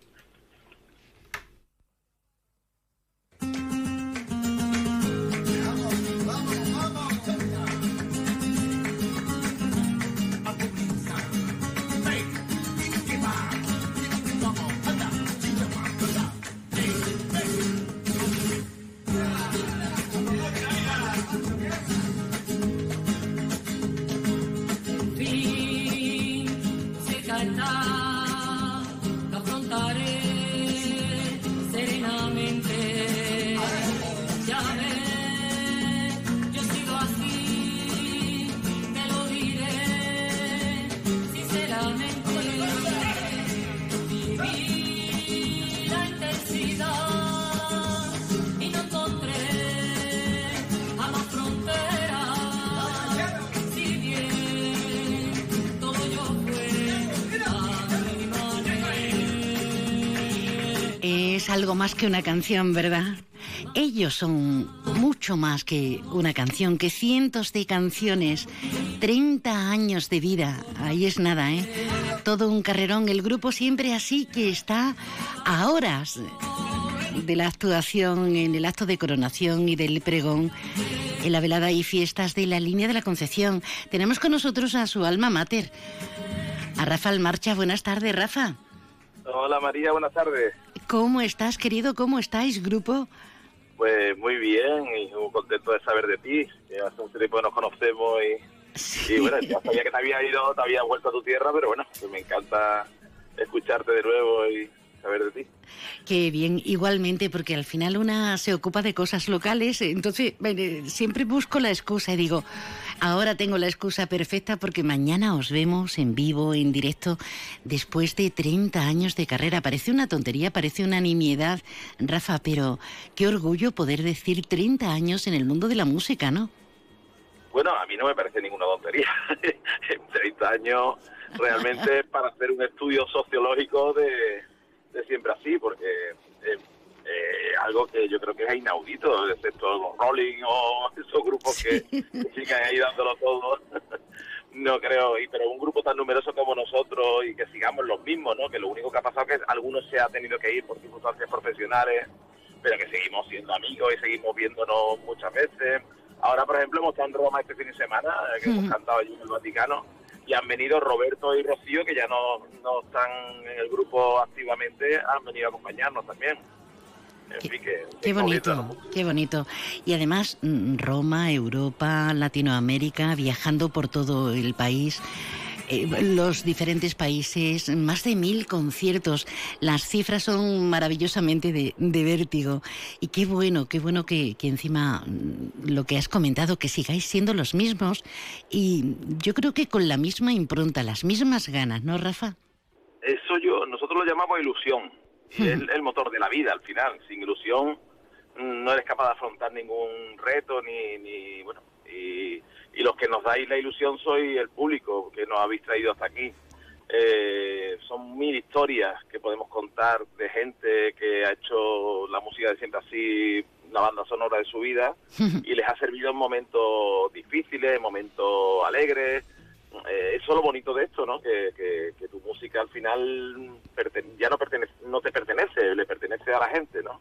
Algo más que una canción, ¿verdad? Ellos son mucho más que una canción, que cientos de canciones, 30 años de vida, ahí es nada, ¿eh? Todo un carrerón, el grupo siempre así que está a horas de la actuación en el acto de coronación y del pregón en la velada y fiestas de la línea de la Concepción. Tenemos con nosotros a su alma mater, a Rafael Marcha. Buenas tardes, Rafa. Hola María, buenas tardes. ¿Cómo estás, querido? ¿Cómo estáis, grupo? Pues muy bien y muy contento de saber de ti. hace un tiempo que nos conocemos y, y bueno, ya sabía que te había ido, te había vuelto a tu tierra, pero bueno, pues me encanta escucharte de nuevo y saber de ti. Qué bien, igualmente, porque al final una se ocupa de cosas locales, entonces eh, siempre busco la excusa y digo, ahora tengo la excusa perfecta porque mañana os vemos en vivo, en directo, después de 30 años de carrera. Parece una tontería, parece una nimiedad, Rafa, pero qué orgullo poder decir 30 años en el mundo de la música, ¿no? Bueno, a mí no me parece ninguna tontería. <laughs> en 30 años realmente <laughs> para hacer un estudio sociológico de, siempre así, porque eh, eh, algo que yo creo que es inaudito, excepto los Rolling o <laughs> esos grupos que, que sigan ahí dándolo todo. <laughs> no creo, y, pero un grupo tan numeroso como nosotros y que sigamos los mismos, ¿no? Que lo único que ha pasado es que algunos se ha tenido que ir por circunstancias profesionales, pero que seguimos siendo amigos y seguimos viéndonos muchas veces. Ahora, por ejemplo, hemos estado en Roma este fin de semana, eh, que hemos cantado allí en el Vaticano, y han venido Roberto y Rocío, que ya no, no están en el grupo activamente, han venido a acompañarnos también. En fin, que... Qué bonito, qué bonito. Y además, mm, Roma, Europa, Latinoamérica, viajando por todo el país. Eh, los diferentes países, más de mil conciertos. Las cifras son maravillosamente de, de vértigo. Y qué bueno, qué bueno que, que encima mm, lo que has comentado, que sigáis siendo los mismos. Y yo creo que con la misma impronta, las mismas ganas, ¿no, Rafa? Eso yo, nosotros lo llamamos ilusión. Y es el motor de la vida al final. Sin ilusión mm, no eres capaz de afrontar ningún reto ni, ni bueno, los que nos dais la ilusión sois el público que nos habéis traído hasta aquí. Eh, son mil historias que podemos contar de gente que ha hecho la música de siempre así, una banda sonora de su vida, <laughs> y les ha servido en momentos difíciles, en momentos alegres. Eh, eso es lo bonito de esto, ¿no? Que, que- que tu música al final ya no, pertenece, no te pertenece, le pertenece a la gente, ¿no?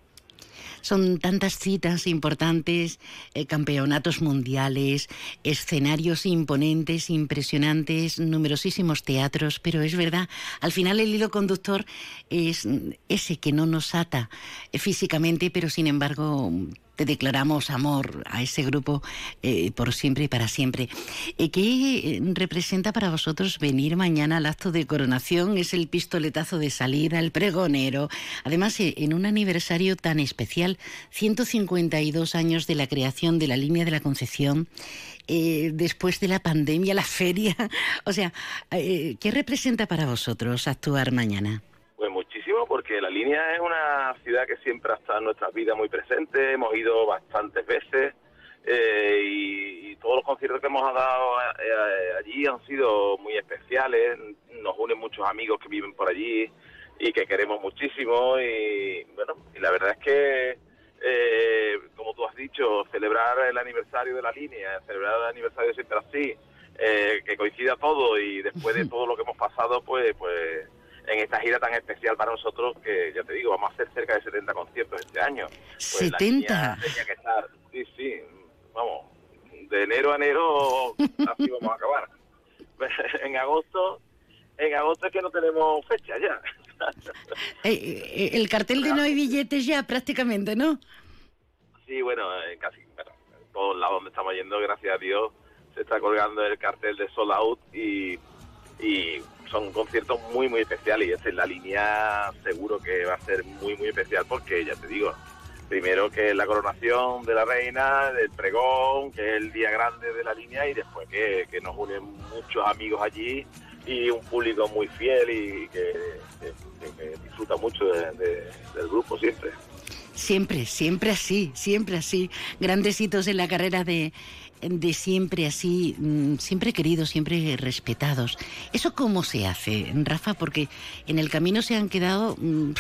Son tantas citas importantes, eh, campeonatos mundiales, escenarios imponentes, impresionantes, numerosísimos teatros, pero es verdad, al final el hilo conductor es mm, ese que no nos ata eh, físicamente, pero sin embargo te declaramos amor a ese grupo eh, por siempre y para siempre. Eh, ¿Qué eh, representa para vosotros venir mañana al acto de coronación? Es el pistoletazo de salida, el pregonero. Además, en un aniversario tan especial, Nacional, 152 años de la creación de la línea de la Concepción, después de la pandemia, la feria. <laughs> O sea, ¿qué representa para vosotros actuar mañana? Porque la línea es una ciudad que siempre ha estado en nuestras vidas muy presente, hemos ido bastantes veces eh, y, y todos los conciertos que hemos dado eh, allí han sido muy especiales, nos unen muchos amigos que viven por allí y que queremos muchísimo y bueno, y la verdad es que eh, como tú has dicho, celebrar el aniversario de la línea, celebrar el aniversario siempre así, eh, que coincida todo y después de <laughs> todo lo que hemos pasado, pues, pues en esta gira tan especial para nosotros que ya te digo, vamos a hacer cerca de 70 conciertos este año. Pues la 70. línea tenía que estar, sí, sí, vamos, de enero a enero <laughs> así vamos a acabar. <laughs> en agosto, en agosto es que no tenemos fecha ya. <laughs> Eh, eh, el cartel de no hay billetes ya prácticamente, ¿no? Sí, bueno, en casi bueno, en todos lados donde estamos yendo, gracias a Dios, se está colgando el cartel de Sold Out y, y son conciertos muy, muy especiales. Y esta es la línea, seguro que va a ser muy, muy especial porque, ya te digo, primero que la coronación de la reina, del pregón, que es el día grande de la línea y después que, que nos unen muchos amigos allí y un público muy fiel y que, disfruta mucho de- de- del grupo siempre. Siempre, siempre así, siempre así. Grandes hitos en la carrera de, de siempre así, mm, siempre queridos, siempre respetados. ¿Eso cómo se hace, Rafa? Porque en el camino se han quedado, mm,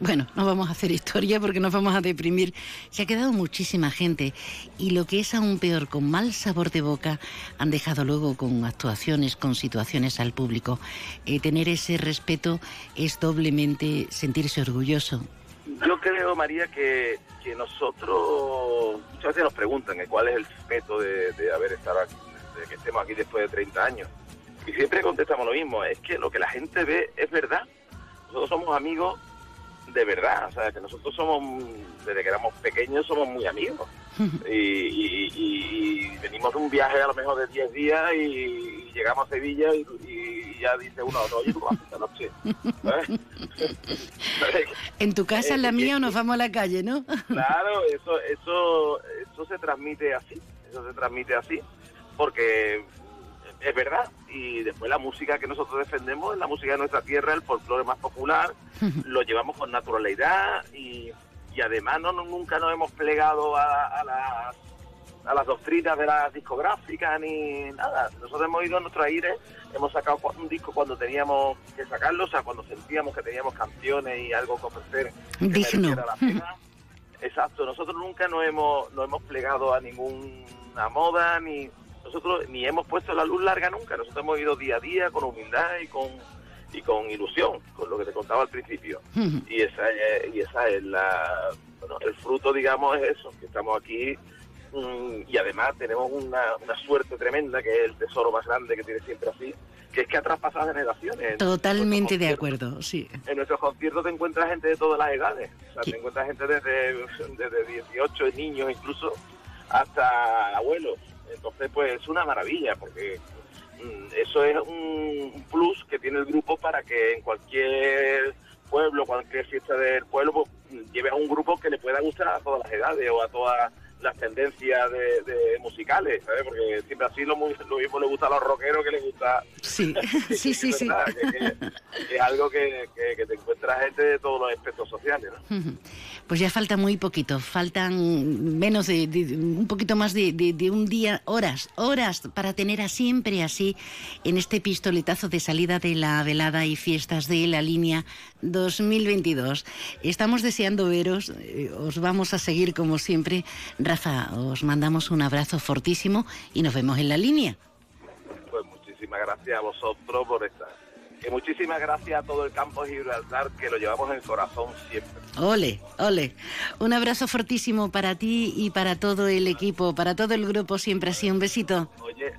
bueno, no vamos a hacer historia porque nos vamos a deprimir. Se ha quedado muchísima gente y lo que es aún peor, con mal sabor de boca, han dejado luego con actuaciones, con situaciones al público. Eh, tener ese respeto es doblemente sentirse orgulloso. Yo creo, María, que, que nosotros muchas veces nos preguntan que cuál es el secreto de, de haber estado aquí, de que estemos aquí después de 30 años. Y siempre contestamos lo mismo, es que lo que la gente ve es verdad. Nosotros somos amigos de verdad, o sea, que nosotros somos, desde que éramos pequeños, somos muy amigos. Y, y- y- y venimos de un viaje a lo mejor de 10 días y, llegamos a Sevilla y, ya dice uno, no, oye, ¿cómo esta noche? ¿Sabes? <laughs> En tu casa, en la Eh, mía, eh, o nos vamos a la calle, ¿no? <laughs> Claro, eso, eso, eso se transmite así, eso se transmite así, porque es verdad. Y después la música que nosotros defendemos es la música de nuestra tierra, el folclore más popular, <laughs> lo llevamos con naturalidad y, y además no, no- nunca nos hemos plegado a, a las a las doctrinas de las discográficas ni nada. Nosotros hemos ido a nuestro aire, hemos sacado un disco cuando teníamos que sacarlo, o sea, cuando sentíamos que teníamos canciones y algo que ofrecer Digno. mereciera la pena. <laughs> Exacto, nosotros nunca nos hemos, nos hemos plegado a ninguna moda, ni nosotros ni hemos puesto la luz larga nunca, nosotros hemos ido día a día con humildad y con y con ilusión, con lo que te contaba al principio. Y esa es, y esa es la, bueno, el fruto, digamos, es eso, que estamos aquí mm, y además tenemos una, una suerte tremenda, que es el tesoro más grande que tiene siempre así, que es que ha traspasado generaciones. Totalmente de acuerdo, sí. En nuestros conciertos te encuentras gente de todas las edades. O sea, te encuentras gente desde, desde 18 niños incluso hasta abuelos. Entonces, pues es una maravilla porque eso es un, plus que tiene el grupo para que en cualquier pueblo, cualquier fiesta del pueblo, pues, mm, lleve a un grupo que le pueda gustar a todas las edades o a todas las tendencias de, de musicales, ¿sabes? Porque siempre así lo, muy- lo mismo le gusta a los rockeros que le gusta Sí, <laughs> sí, sí, sí. es algo que, que- que te encuentra gente de todos los aspectos sociales, ¿no? Pues ya falta muy poquito, faltan menos de, de- un poquito más de, de- de un día, horas, horas para tener a siempre así en este pistoletazo de salida de la velada y fiestas de la línea 2022. Estamos deseando veros, eh, os vamos a seguir como siempre. Rafa, os mandamos un abrazo fortísimo y nos vemos en la línea. Pues muchísimas gracias a vosotros por estar. Y muchísimas gracias a todo el campo de Gibraltar que lo llevamos en el corazón siempre. Ole, ole. Un abrazo fortísimo para ti y para todo el equipo, para todo el grupo, siempre así. Un besito. Oye,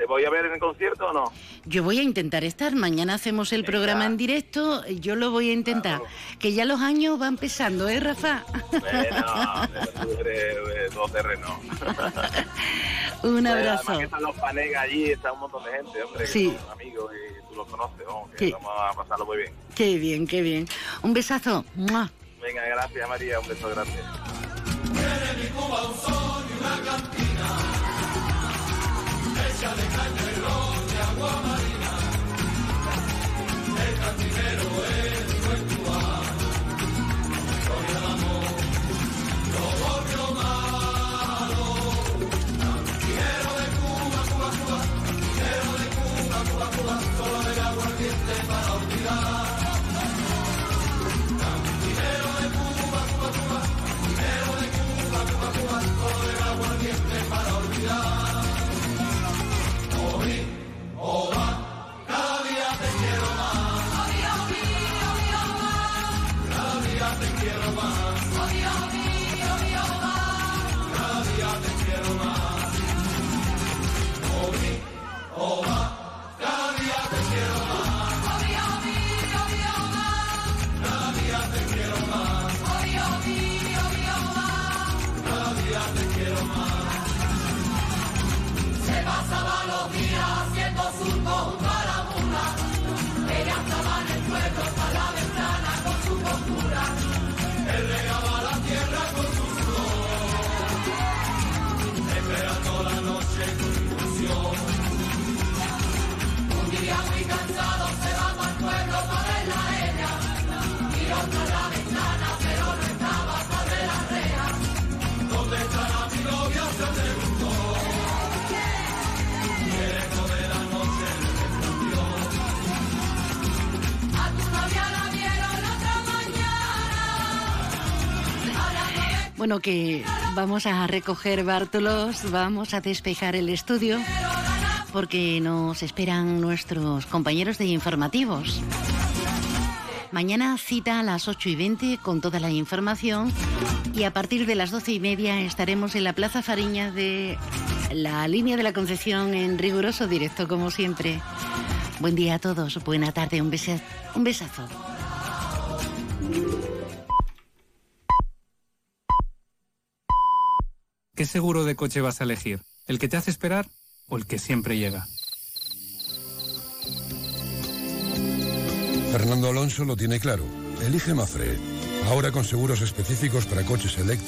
¿te voy a ver en el concierto o no? Yo voy a intentar estar. Mañana hacemos el programa en directo. Yo lo voy a intentar. Que ya los años van pesando, ¿eh, Rafa? Bueno, <laughs> tú eres eh, todo terreno. <laughs> Un Además abrazo. que están los panegas allí, está un montón de gente, hombre, que Sí. son amigos y tú los conoces, vamos, que Sí. vamos a pasarlo muy bien. Qué bien, qué bien. Un besazo. ¡Mua! Venga, gracias María, un beso grande. Hecha de caña y ron de agua marina. Bueno, que vamos a recoger bártulos, vamos a despejar el estudio, porque nos esperan nuestros compañeros de informativos. Mañana cita a las 8 y 20 con toda la información y a partir de las 12 y media estaremos en la Plaza Fariña de la línea de la Concepción en riguroso directo, como siempre. Buen día a todos, buena tarde, un, besa- un besazo. ¿Qué seguro de coche vas a elegir? ¿El que te hace esperar o el que siempre llega? Fernando Alonso lo tiene claro. Elige Mafre. Ahora con seguros específicos para coches eléctricos.